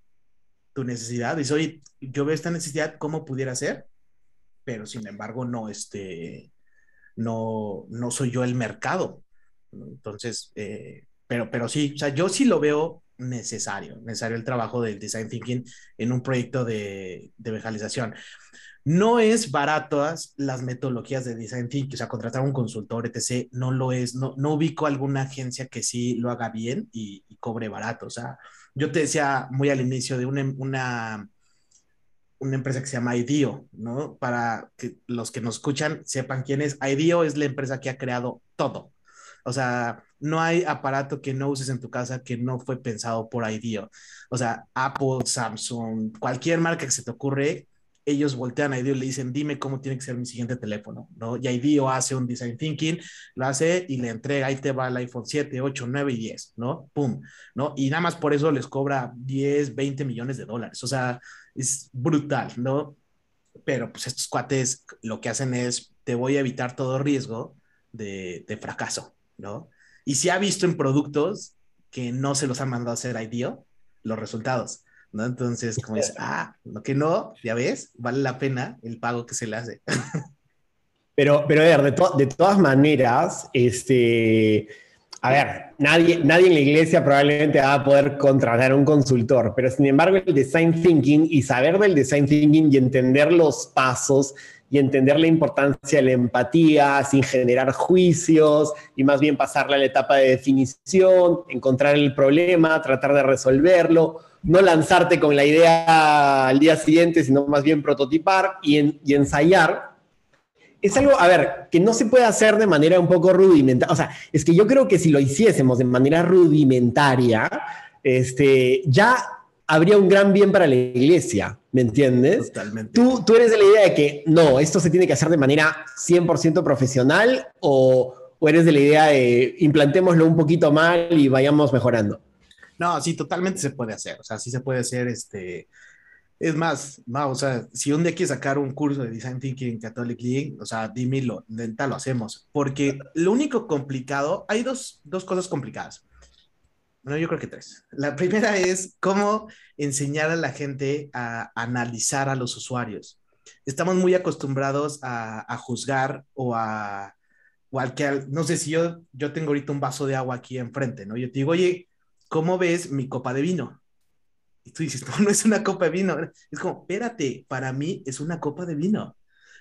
tu necesidad, y soy, yo veo esta necesidad, ¿cómo pudiera ser? Pero sin embargo, no, este, no, no soy yo el mercado. Entonces, eh, pero, pero sí, o sea, yo sí lo veo necesario, necesario el trabajo del design thinking en un proyecto de, de. No es baratas las metodologías de design thinking, o sea, contratar un consultor, etc., no lo es, no, no ubico alguna agencia que sí lo haga bien y, cobre barato, o sea, yo te decía muy al inicio de una, una, una empresa que se llama IDEO, ¿no? Para que los que nos escuchan sepan quién es. IDEO es la empresa que ha creado todo. O sea, no hay aparato que no uses en tu casa que no fue pensado por IDEO. O sea, Apple, Samsung, cualquier marca que se te ocurre, ellos voltean a IDEO y le dicen, dime cómo tiene que ser mi siguiente teléfono, ¿no? Y IDEO hace un design thinking, lo hace y le entrega, ahí te va el iPhone 7, 8, 9 y 10, ¿no? Pum, ¿no? Y nada más por eso les cobra 10, 20 millones de dólares, o sea, es brutal, ¿no? Pero pues estos cuates lo que hacen es, te voy a evitar todo riesgo de, de fracaso, ¿no? Y se ha visto en productos que no se los han mandado a hacer IDEO, los resultados. ¿no? Entonces, como dice, ah, lo que no, ya ves, vale la pena el pago que se le hace. <laughs> Pero, pero a ver, de, de todas maneras, este, a ver, nadie, nadie en la iglesia probablemente va a poder contratar a un consultor, pero sin embargo el design thinking y saber del design thinking y entender los pasos y entender la importancia de la empatía sin generar juicios y más bien pasarle a la etapa de definición, encontrar el problema, tratar de resolverlo, no lanzarte con la idea al día siguiente, sino más bien prototipar y, ensayar, es algo, a ver, que no se puede hacer de manera un poco rudimentaria. O sea, es que yo creo que si lo hiciésemos de manera rudimentaria, este, ya habría un gran bien para la iglesia, ¿me entiendes? Totalmente. ¿Tú, tú eres de la idea de que no, esto se tiene que hacer de manera 100% profesional o, o eres de la idea de implantémoslo un poquito mal y vayamos mejorando? No, sí, totalmente se puede hacer. O sea, sí se puede hacer este. Es más, no, o sea, si un día quieres sacar un curso de Design Thinking Catholic League, o sea, dímelo, tal lo hacemos. Porque lo único complicado, hay dos, dos cosas complicadas. Bueno, yo creo que tres. La primera es cómo enseñar a la gente a analizar a los usuarios. Estamos muy acostumbrados a, juzgar o a, o no sé si yo, yo tengo ahorita un vaso de agua aquí enfrente, ¿no? Yo te digo, oye, ¿cómo ves mi copa de vino? Y tú dices, <laughs> no, no es una copa de vino. Es como, espérate, para mí es una copa de vino,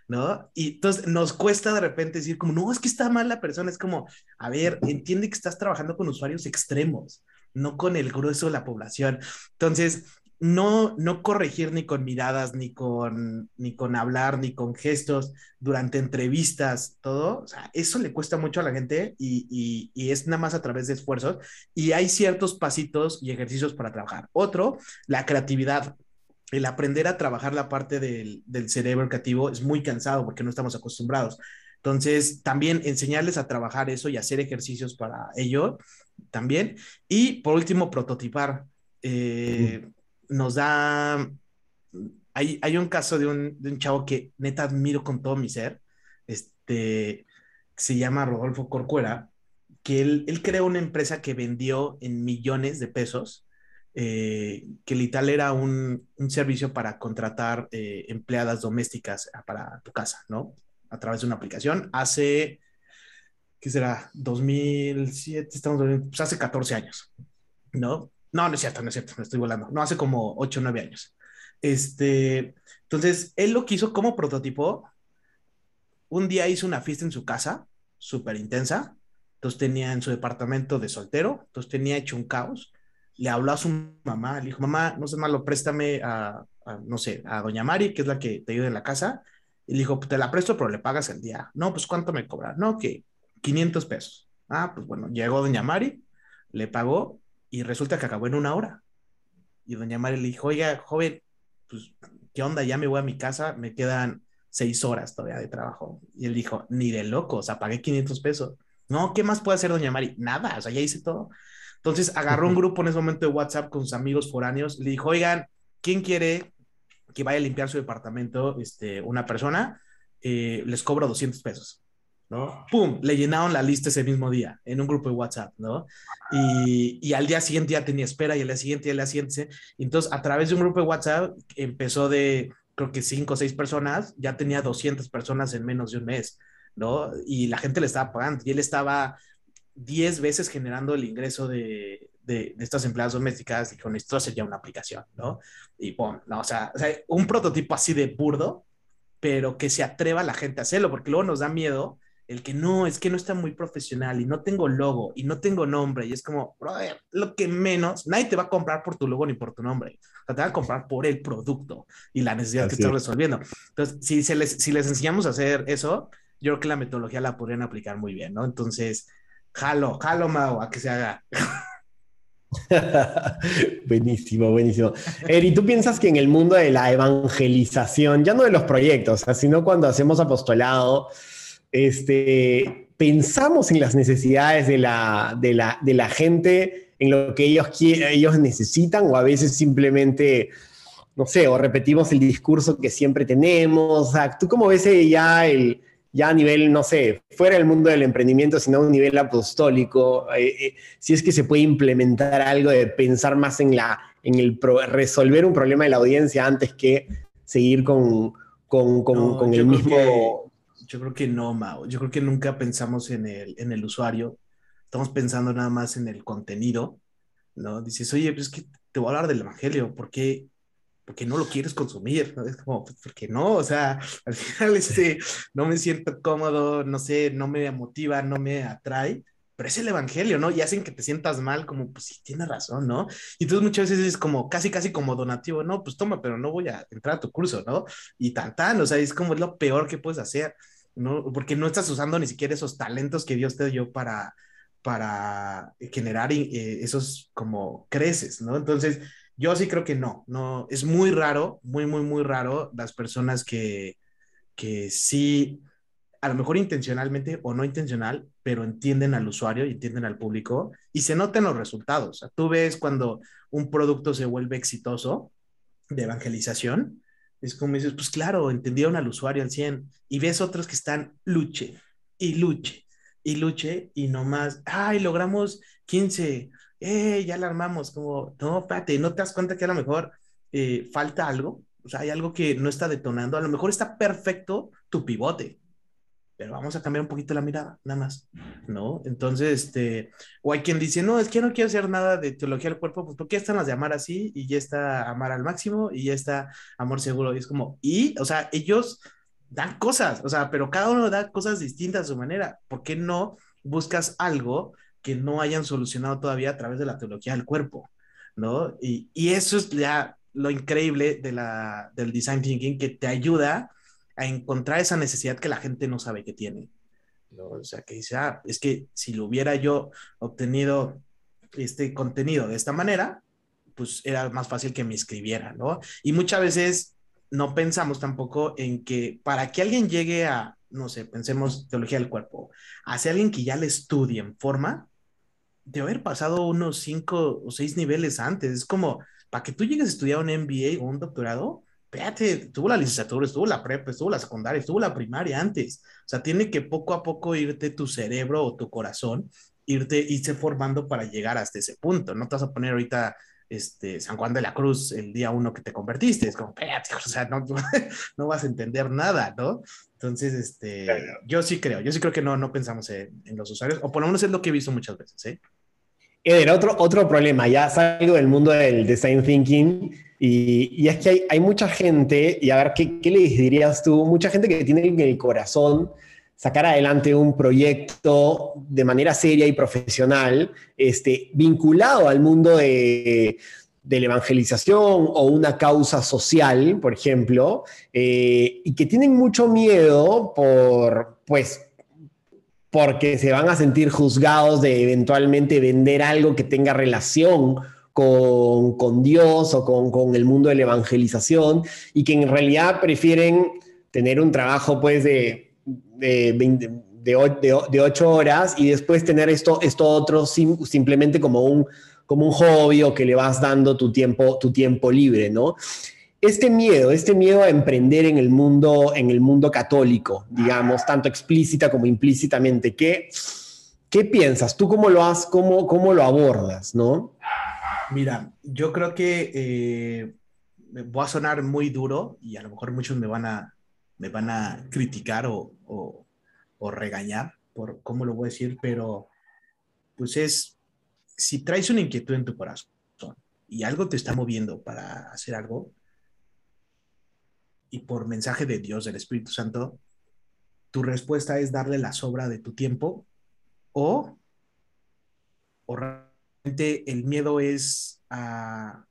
¿no? Y entonces nos cuesta de repente decir como, no, es que está mal la persona. Es como, a ver, entiende que estás trabajando con usuarios extremos, no con el grueso de la población. Entonces, no, no corregir ni con miradas, ni con, ni con hablar, ni con gestos durante entrevistas, todo, o sea, eso le cuesta mucho a la gente y, y, es nada más a través de esfuerzos y hay ciertos pasitos y ejercicios para trabajar. Otro, la creatividad. El aprender a trabajar la parte del, del cerebro creativo es muy cansado porque no estamos acostumbrados. Entonces, también enseñarles a trabajar eso y hacer ejercicios para ello también. Y por último, prototipar. Eh, nos da, hay, hay un caso de un, de un, chavo que neta admiro con todo mi ser, este, se llama Rodolfo Corcuera, que él, él creó una empresa que vendió en millones de pesos, eh, que literal era un, un, servicio para contratar eh, empleadas domésticas para tu casa, ¿no? A través de una aplicación. Hace, ¿qué será? 2007, estamos, pues hace 14 años, ¿no? No, no es cierto, no es cierto, me estoy volando. No, hace como 8 o 9 años. Este, entonces, él lo quiso como prototipo. Un día hizo una fiesta en su casa, súper intensa. Entonces tenía en su departamento de soltero, entonces tenía hecho un caos. Le habló a su mamá, le dijo, mamá, no sé malo, préstame a, no sé, a doña Mari, que es la que te ayuda en la casa. Y le dijo, te la presto, pero le pagas el día. No, pues ¿cuánto me cobra? No, que 500 pesos. Ah, pues bueno, llegó doña Mari, le pagó y resulta que acabó en una hora. Y doña María le dijo, oiga, joven, pues, ¿qué onda? Ya me voy a mi casa, me quedan seis horas todavía de trabajo. Y él dijo, ni de loco, o sea, pagué 500 pesos. No, ¿qué más puede hacer doña Mari? Nada, o sea, ya hice todo. Entonces agarró un grupo en ese momento de WhatsApp con sus amigos foráneos, le dijo, oigan, ¿quién quiere que vaya a limpiar su departamento este, una persona? Eh, les cobro 200 pesos. ¿No? ¡Pum! Le llenaron la lista ese mismo día en un grupo de WhatsApp, ¿no? Y, y, al día siguiente ya tenía espera y al día siguiente y al día siguiente. Entonces, a través de un grupo de WhatsApp empezó de, creo que cinco o seis personas, ya tenía 200 personas en menos de un mes, ¿no? Y la gente le estaba pagando y él estaba 10 veces generando el ingreso de, de, estas empleadas domésticas con esto ya una aplicación, ¿no? Y pum, no, o sea, o sea, un prototipo así de burdo, pero que se atreva la gente a hacerlo, porque luego nos da miedo el que no, es que no está muy profesional y no tengo logo y no tengo nombre y es como, brother, lo que menos, nadie te va a comprar por tu logo ni por tu nombre, o sea, te van a comprar por el producto y la necesidad que estás resolviendo. Entonces, si, se les, si les enseñamos a hacer eso, yo creo que la metodología la podrían aplicar muy bien, ¿no? Entonces, jalo, jalo, Mau, a que se haga. <laughs> buenísimo, buenísimo. Eri, ¿tú piensas que en el mundo de la evangelización, ya no de los proyectos, sino cuando hacemos apostolado, este, pensamos en las necesidades de la, de la, de la gente, en lo que ellos, ellos necesitan, o a veces simplemente, no sé, o repetimos el discurso que siempre tenemos. O sea, ¿tú cómo ves ya el, ya a nivel, no sé, fuera del mundo del emprendimiento, sino a un nivel apostólico, eh, eh, si es que se puede implementar algo de pensar más en, la, en el resolver un problema de la audiencia antes que seguir con, con, con, el mismo... yo creo que no, Mao. Yo creo que nunca pensamos en el, en el usuario. Estamos pensando nada más en el contenido, ¿no? Dices, oye, pues es que te voy a hablar del Evangelio. ¿Por qué, porque no lo quieres consumir, ¿no? Es como, pues, ¿por qué no? O sea, <laughs> al final este, no me siento cómodo, no sé, no me motiva, no me atrae, pero es el evangelio, ¿no? Y hacen que te sientas mal, como, pues sí, tienes razón, ¿no? Y entonces muchas veces es como, casi, casi como donativo, no, pues toma, pero no voy a entrar a tu curso, ¿no? Y tan, tan, o sea, es como lo peor que puedes hacer, ¿no? Porque no estás usando ni siquiera esos talentos que Dios te dio para, para generar eh, esos como creces, ¿no? Entonces, yo sí creo que no, no, es muy raro, muy, muy, muy raro las personas que, que sí, a lo mejor intencionalmente o no intencional, pero entienden al usuario y entienden al público y se notan los resultados. O sea, tú ves cuando un producto se vuelve exitoso de evangelización, es como dices, pues claro, entendieron al usuario al 100 y ves otros que están luche y luche y luche y nomás, ay, logramos 15, eh, ya la armamos, como, no, espérate, ¿no te das cuenta que a lo mejor eh, falta algo? O sea, hay algo que no está detonando, a lo mejor está perfecto tu pivote, vamos a cambiar un poquito la mirada, nada más, ¿no? Entonces, este, o hay quien dice, no, es que no quiero hacer nada de teología del cuerpo, pues porque están las de amar así, y ya está amar al máximo, y ya está amor seguro, y es como, y, o sea, ellos dan cosas, o sea, pero cada uno da cosas distintas a su manera, ¿por qué no buscas algo que no hayan solucionado todavía a través de la teología del cuerpo, ¿no? Y, y eso es ya lo increíble de la, del design thinking, que te ayuda a encontrar esa necesidad que la gente no sabe que tiene. ¿no? O sea, que dice, ah, es que si lo hubiera yo obtenido este contenido de esta manera, pues era más fácil que me escribiera, ¿no? Y muchas veces no pensamos tampoco en que para que alguien llegue a, no sé, pensemos teología del cuerpo, hacia alguien que ya le estudie en forma, de haber pasado unos cinco o seis niveles antes. Es como, para que tú llegues a estudiar un MBA o un doctorado, espérate, tuvo la licenciatura, estuvo la prepa, estuvo la secundaria, estuvo la primaria antes. O sea, tiene que poco a poco irte tu cerebro o tu corazón, irte, irse formando para llegar hasta ese punto. No te vas a poner ahorita este, San Juan de la Cruz el día uno que te convertiste. Es como, espérate, <laughs> o sea, no, <laughs> no vas a entender nada, ¿no? Entonces, este, yo sí creo, yo sí creo que no, no pensamos en, en, los usuarios, o por lo menos es lo que he visto muchas veces, ¿eh? Eder, otro, otro problema, ya salgo del mundo del design thinking y, es que hay, hay, mucha gente, y a ver, ¿qué, ¿qué, dirías tú? Mucha gente que tiene en el corazón sacar adelante un proyecto de manera seria y profesional, este, vinculado al mundo de, de la evangelización o una causa social, por ejemplo, eh, y que tienen mucho miedo por, pues, porque se van a sentir juzgados de eventualmente vender algo que tenga relación con, con Dios o con, con, el mundo de la evangelización y que en realidad prefieren tener un trabajo pues de, de, ocho horas y después tener esto, esto otro simplemente como un, como un hobby o que le vas dando tu tiempo, tu tiempo libre, ¿no? Este miedo, este miedo a emprender en el mundo, en el mundo católico, digamos, tanto explícita como implícitamente, ¿qué, qué piensas? ¿Tú cómo lo has, cómo, cómo lo abordas, no? Mira, yo creo que eh, voy a sonar muy duro y a lo mejor muchos me van a, me van a criticar o, o, regañar por cómo lo voy a decir, pero pues es, si traes una inquietud en tu corazón y algo te está moviendo para hacer algo, y por mensaje de Dios, del Espíritu Santo, tu respuesta es darle la sobra de tu tiempo o, o realmente el miedo es a,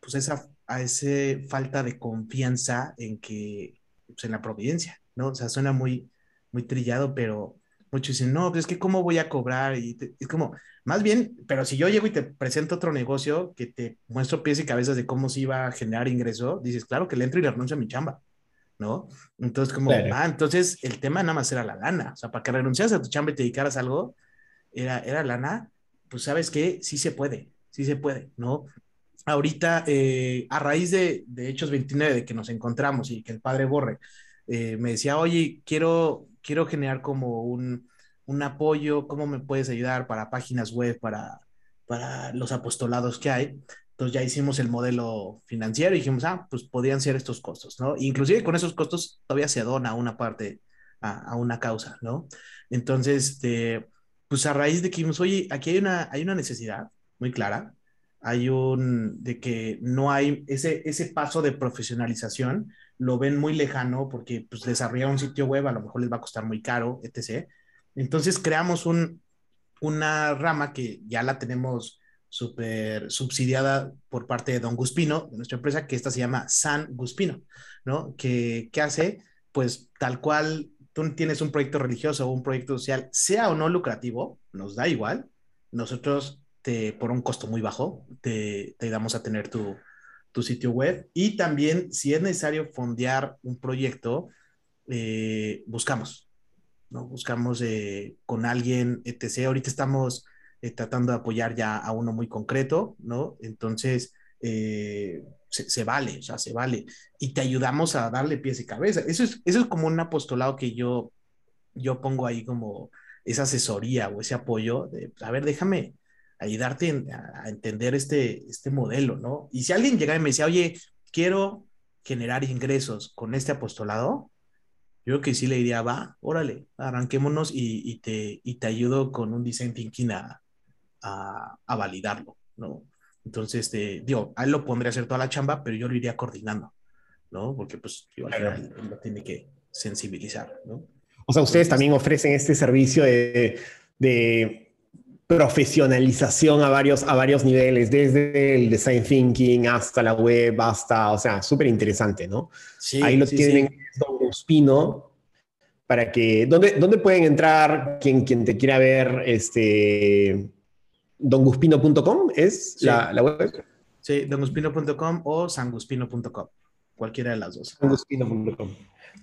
pues esa a esa falta de confianza en que, pues en la providencia, ¿no? O sea, suena muy, muy trillado, pero muchos dicen, no, pues es que cómo voy a cobrar y es como, más bien, pero si yo llego y te presento otro negocio que te muestro pies y cabezas de cómo se iba a generar ingreso, dices, claro que le entro y le renuncio a mi chamba, ¿no? Entonces, como, ah, entonces el tema nada más era la lana, o sea, para que renunciaras a tu chamba y te dedicaras a algo, era, era lana, pues sabes que sí se puede, sí se puede, ¿no? ahorita, eh, a raíz de, de, Hechos 29, de que nos encontramos y que el padre Borre eh, me decía, oye, quiero, quiero generar como un, un, apoyo, ¿cómo me puedes ayudar para páginas web, para, para los apostolados que hay? Entonces ya hicimos el modelo financiero y dijimos, ah, pues podrían ser estos costos, ¿no? Inclusive con esos costos todavía se dona una parte a, a una causa, ¿no? Entonces, este, pues a raíz de que dijimos, oye, aquí hay una, hay una necesidad muy clara, hay un, de que no hay ese, ese paso de profesionalización, lo ven muy lejano porque pues, desarrollar un sitio web a lo mejor les va a costar muy caro, etc. Entonces creamos un, una rama que ya la tenemos súper subsidiada por parte de Don Guspino, de nuestra empresa, que esta se llama San Guspino, ¿no? Que, que hace, pues tal cual tú tienes un proyecto religioso o un proyecto social, sea o no lucrativo, nos da igual. Nosotros por un costo muy bajo, te, te ayudamos a tener tu, tu, sitio web. Y también, si es necesario fondear un proyecto, eh, buscamos, ¿no? Buscamos eh, con alguien, etc. Ahorita estamos eh, tratando de apoyar ya a uno muy concreto, ¿no? Entonces, se, vale, o sea, se vale. Y te ayudamos a darle pies y cabeza. Eso es, eso es como un apostolado que yo, yo pongo ahí como esa asesoría o ese apoyo de, a ver, déjame, ayudarte a, entender este, este modelo, ¿no? Y si alguien llega y me decía, oye, quiero generar ingresos con este apostolado, yo creo que sí le diría, va, órale, arranquémonos y, te, y te ayudo con un design thinking a, a, validarlo, ¿no? Entonces, este, digo, a él lo pondría a hacer toda la chamba, pero yo lo iría coordinando, ¿no? Porque pues al final lo tiene que sensibilizar, ¿no? O sea, ustedes también ofrecen este servicio de, de profesionalización a varios, a varios niveles, desde el design thinking hasta la web, hasta, o sea, súper interesante, ¿no? Sí, Ahí lo tienen Don Guspino, para que, ¿dónde, ¿dónde pueden entrar quien, quien te quiera ver? Este, donguspino.com es la, la, web. Sí, donguspino.com o sanguspino.com, cualquiera de las dos. Sanguspino.com.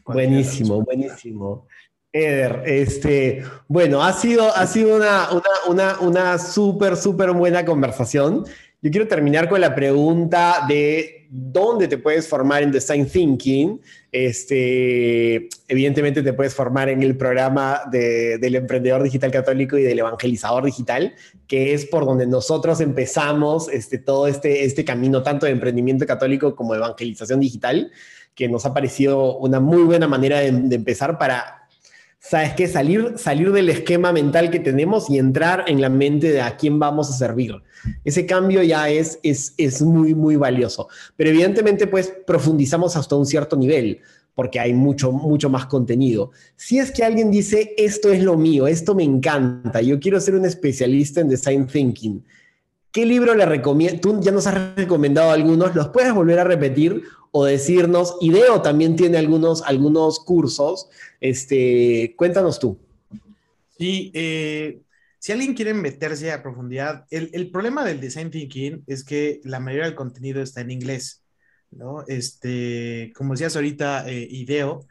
Buenísimo, buenísimo. Eder, este, bueno, ha sido, ha sido una, una, una, súper, súper buena conversación. Yo quiero terminar con la pregunta de dónde te puedes formar en Design Thinking. Este, evidentemente te puedes formar en el programa del emprendedor digital católico y del evangelizador digital, que es por donde nosotros empezamos este, todo este, este camino, tanto de emprendimiento católico como de evangelización digital, que nos ha parecido una muy buena manera de, de empezar para ¿sabes qué? Salir, salir del esquema mental que tenemos y entrar en la mente de a quién vamos a servir. Ese cambio ya es, es, es muy, muy valioso. Pero evidentemente, pues profundizamos hasta un cierto nivel porque hay mucho, mucho más contenido. Si es que alguien dice, esto es lo mío, esto me encanta, yo quiero ser un especialista en design thinking, ¿qué libro le recomiendo? Tú ya nos has recomendado algunos, ¿los puedes volver a repetir o decirnos? Ideo también tiene algunos, algunos cursos este, cuéntanos tú. Sí, eh, si alguien quiere meterse a profundidad, el, problema del design thinking es que la mayoría del contenido está en inglés, ¿no? Este, como decías ahorita, eh, IDEO,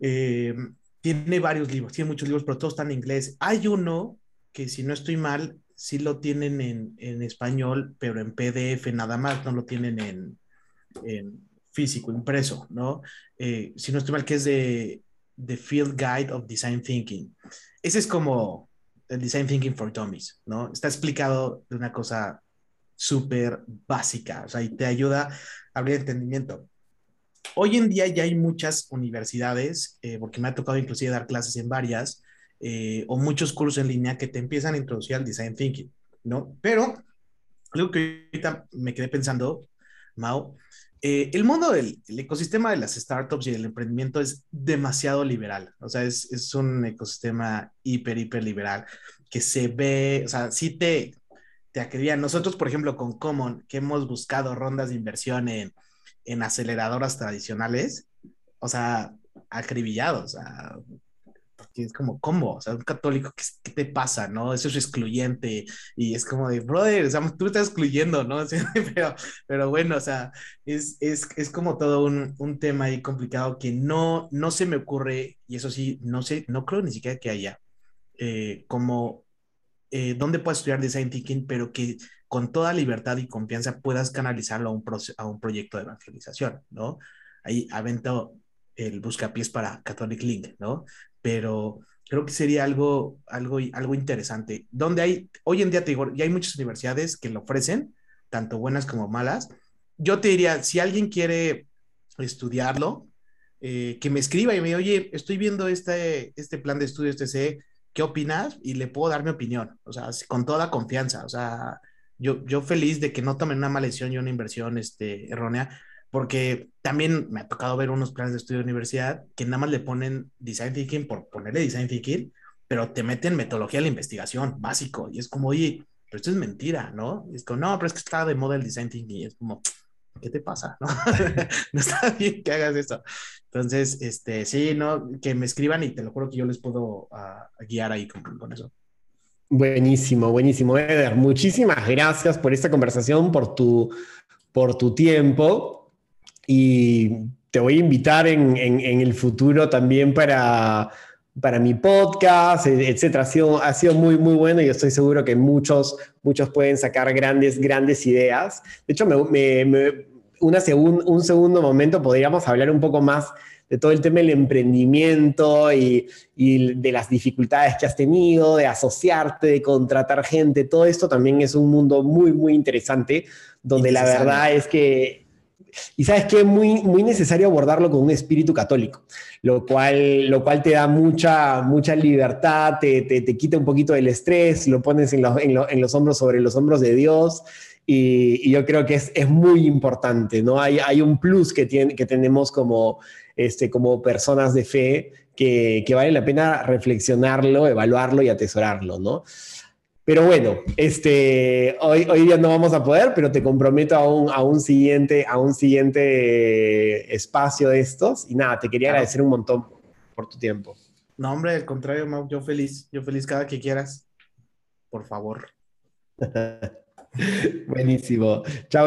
eh, tiene varios libros, tiene muchos libros, pero todos están en inglés. Hay uno que, si no estoy mal, sí lo tienen en, en español, pero en PDF nada más, no lo tienen en, en físico, impreso, ¿no? Eh, si no estoy mal, que es de The Field Guide of Design Thinking. Ese es como el Design Thinking for Dummies, ¿no? Está explicado de una cosa súper básica, o sea, y te ayuda a abrir entendimiento. Hoy en día ya hay muchas universidades, eh, porque me ha tocado inclusive dar clases en varias, eh, o muchos cursos en línea que te empiezan a introducir al design thinking, ¿no? Pero algo que ahorita me quedé pensando, Mao, eh, el mundo del ecosistema de las startups y del emprendimiento es demasiado liberal, o sea, es, es, un ecosistema hiper, hiper liberal que se ve, o sea, sí te, te acreditan. Nosotros, por ejemplo, con Common, que hemos buscado rondas de inversión en, en aceleradoras tradicionales, o sea, acribillados, o sea, porque es como, ¿cómo? O sea, un católico, ¿qué, te pasa, no? Eso es excluyente y es como de, brother, o sea, <laughs> tú estás excluyendo, ¿no? <laughs> pero, pero bueno, o sea, es, es, es como todo un, un, tema ahí complicado que no, no se me ocurre, y eso sí, no sé, no creo ni siquiera que haya, eh, como, eh, ¿dónde puedes estudiar Design Thinking, pero que con toda libertad y confianza puedas canalizarlo a un, a un proyecto de evangelización, ¿no? Ahí avento el buscapiés para Catholic Link, ¿no? Pero creo que sería algo, algo, algo interesante. Donde hay, hoy en día te digo, hay muchas universidades que lo ofrecen, tanto buenas como malas. Yo te diría, si alguien quiere estudiarlo, eh, que me escriba y me diga, oye, estoy viendo este, este plan de estudio, este C, ¿qué opinas? Y le puedo dar mi opinión, o sea, con toda confianza, o sea, yo, yo feliz de que no tomen una maldición y una inversión este, errónea, porque también me ha tocado ver unos planes de estudio de universidad que nada más le ponen design thinking por ponerle design thinking, pero te meten metodología de la investigación, básico, y es como, oye, pero esto es mentira, ¿no? Y es como, no, pero es que está de moda el design thinking, y es como, ¿qué te pasa? No, <laughs> está bien que hagas eso. Entonces, este, sí, no, que me escriban y te lo juro que yo les puedo uh, guiar ahí con, con eso. Buenísimo, buenísimo, Eder. Muchísimas gracias por esta conversación, por tu, por tu tiempo y te voy a invitar en, en, el futuro también para, para mi podcast, etcétera. Ha sido, ha sido muy, muy bueno y yo estoy seguro que muchos, muchos pueden sacar grandes, grandes ideas. De hecho, me, me, una un segundo momento podríamos hablar un poco más de todo el tema del emprendimiento y, y, de las dificultades que has tenido, de asociarte, de contratar gente. Todo esto también es un mundo muy, muy interesante, donde la verdad es que y sabes que es muy, muy necesario abordarlo con un espíritu católico, lo cual, lo cual te da mucha, mucha libertad, te, te, te quita un poquito del estrés, lo pones en, en, en, los hombros sobre los hombros de Dios. Y, y yo creo que es, es, muy importante, ¿no? Hay, hay un plus que, tiene, que tenemos como, este, como personas de fe que, que vale la pena reflexionarlo, evaluarlo y atesorarlo, ¿no? Pero bueno, este, hoy, hoy día no vamos a poder, pero te comprometo a un, a un, siguiente, a un siguiente espacio de estos. Y nada, te quería claro. agradecer un montón por tu tiempo. No, hombre, al contrario, Mau, yo feliz, yo feliz cada que quieras. Por favor. <laughs> Buenísimo. Chao.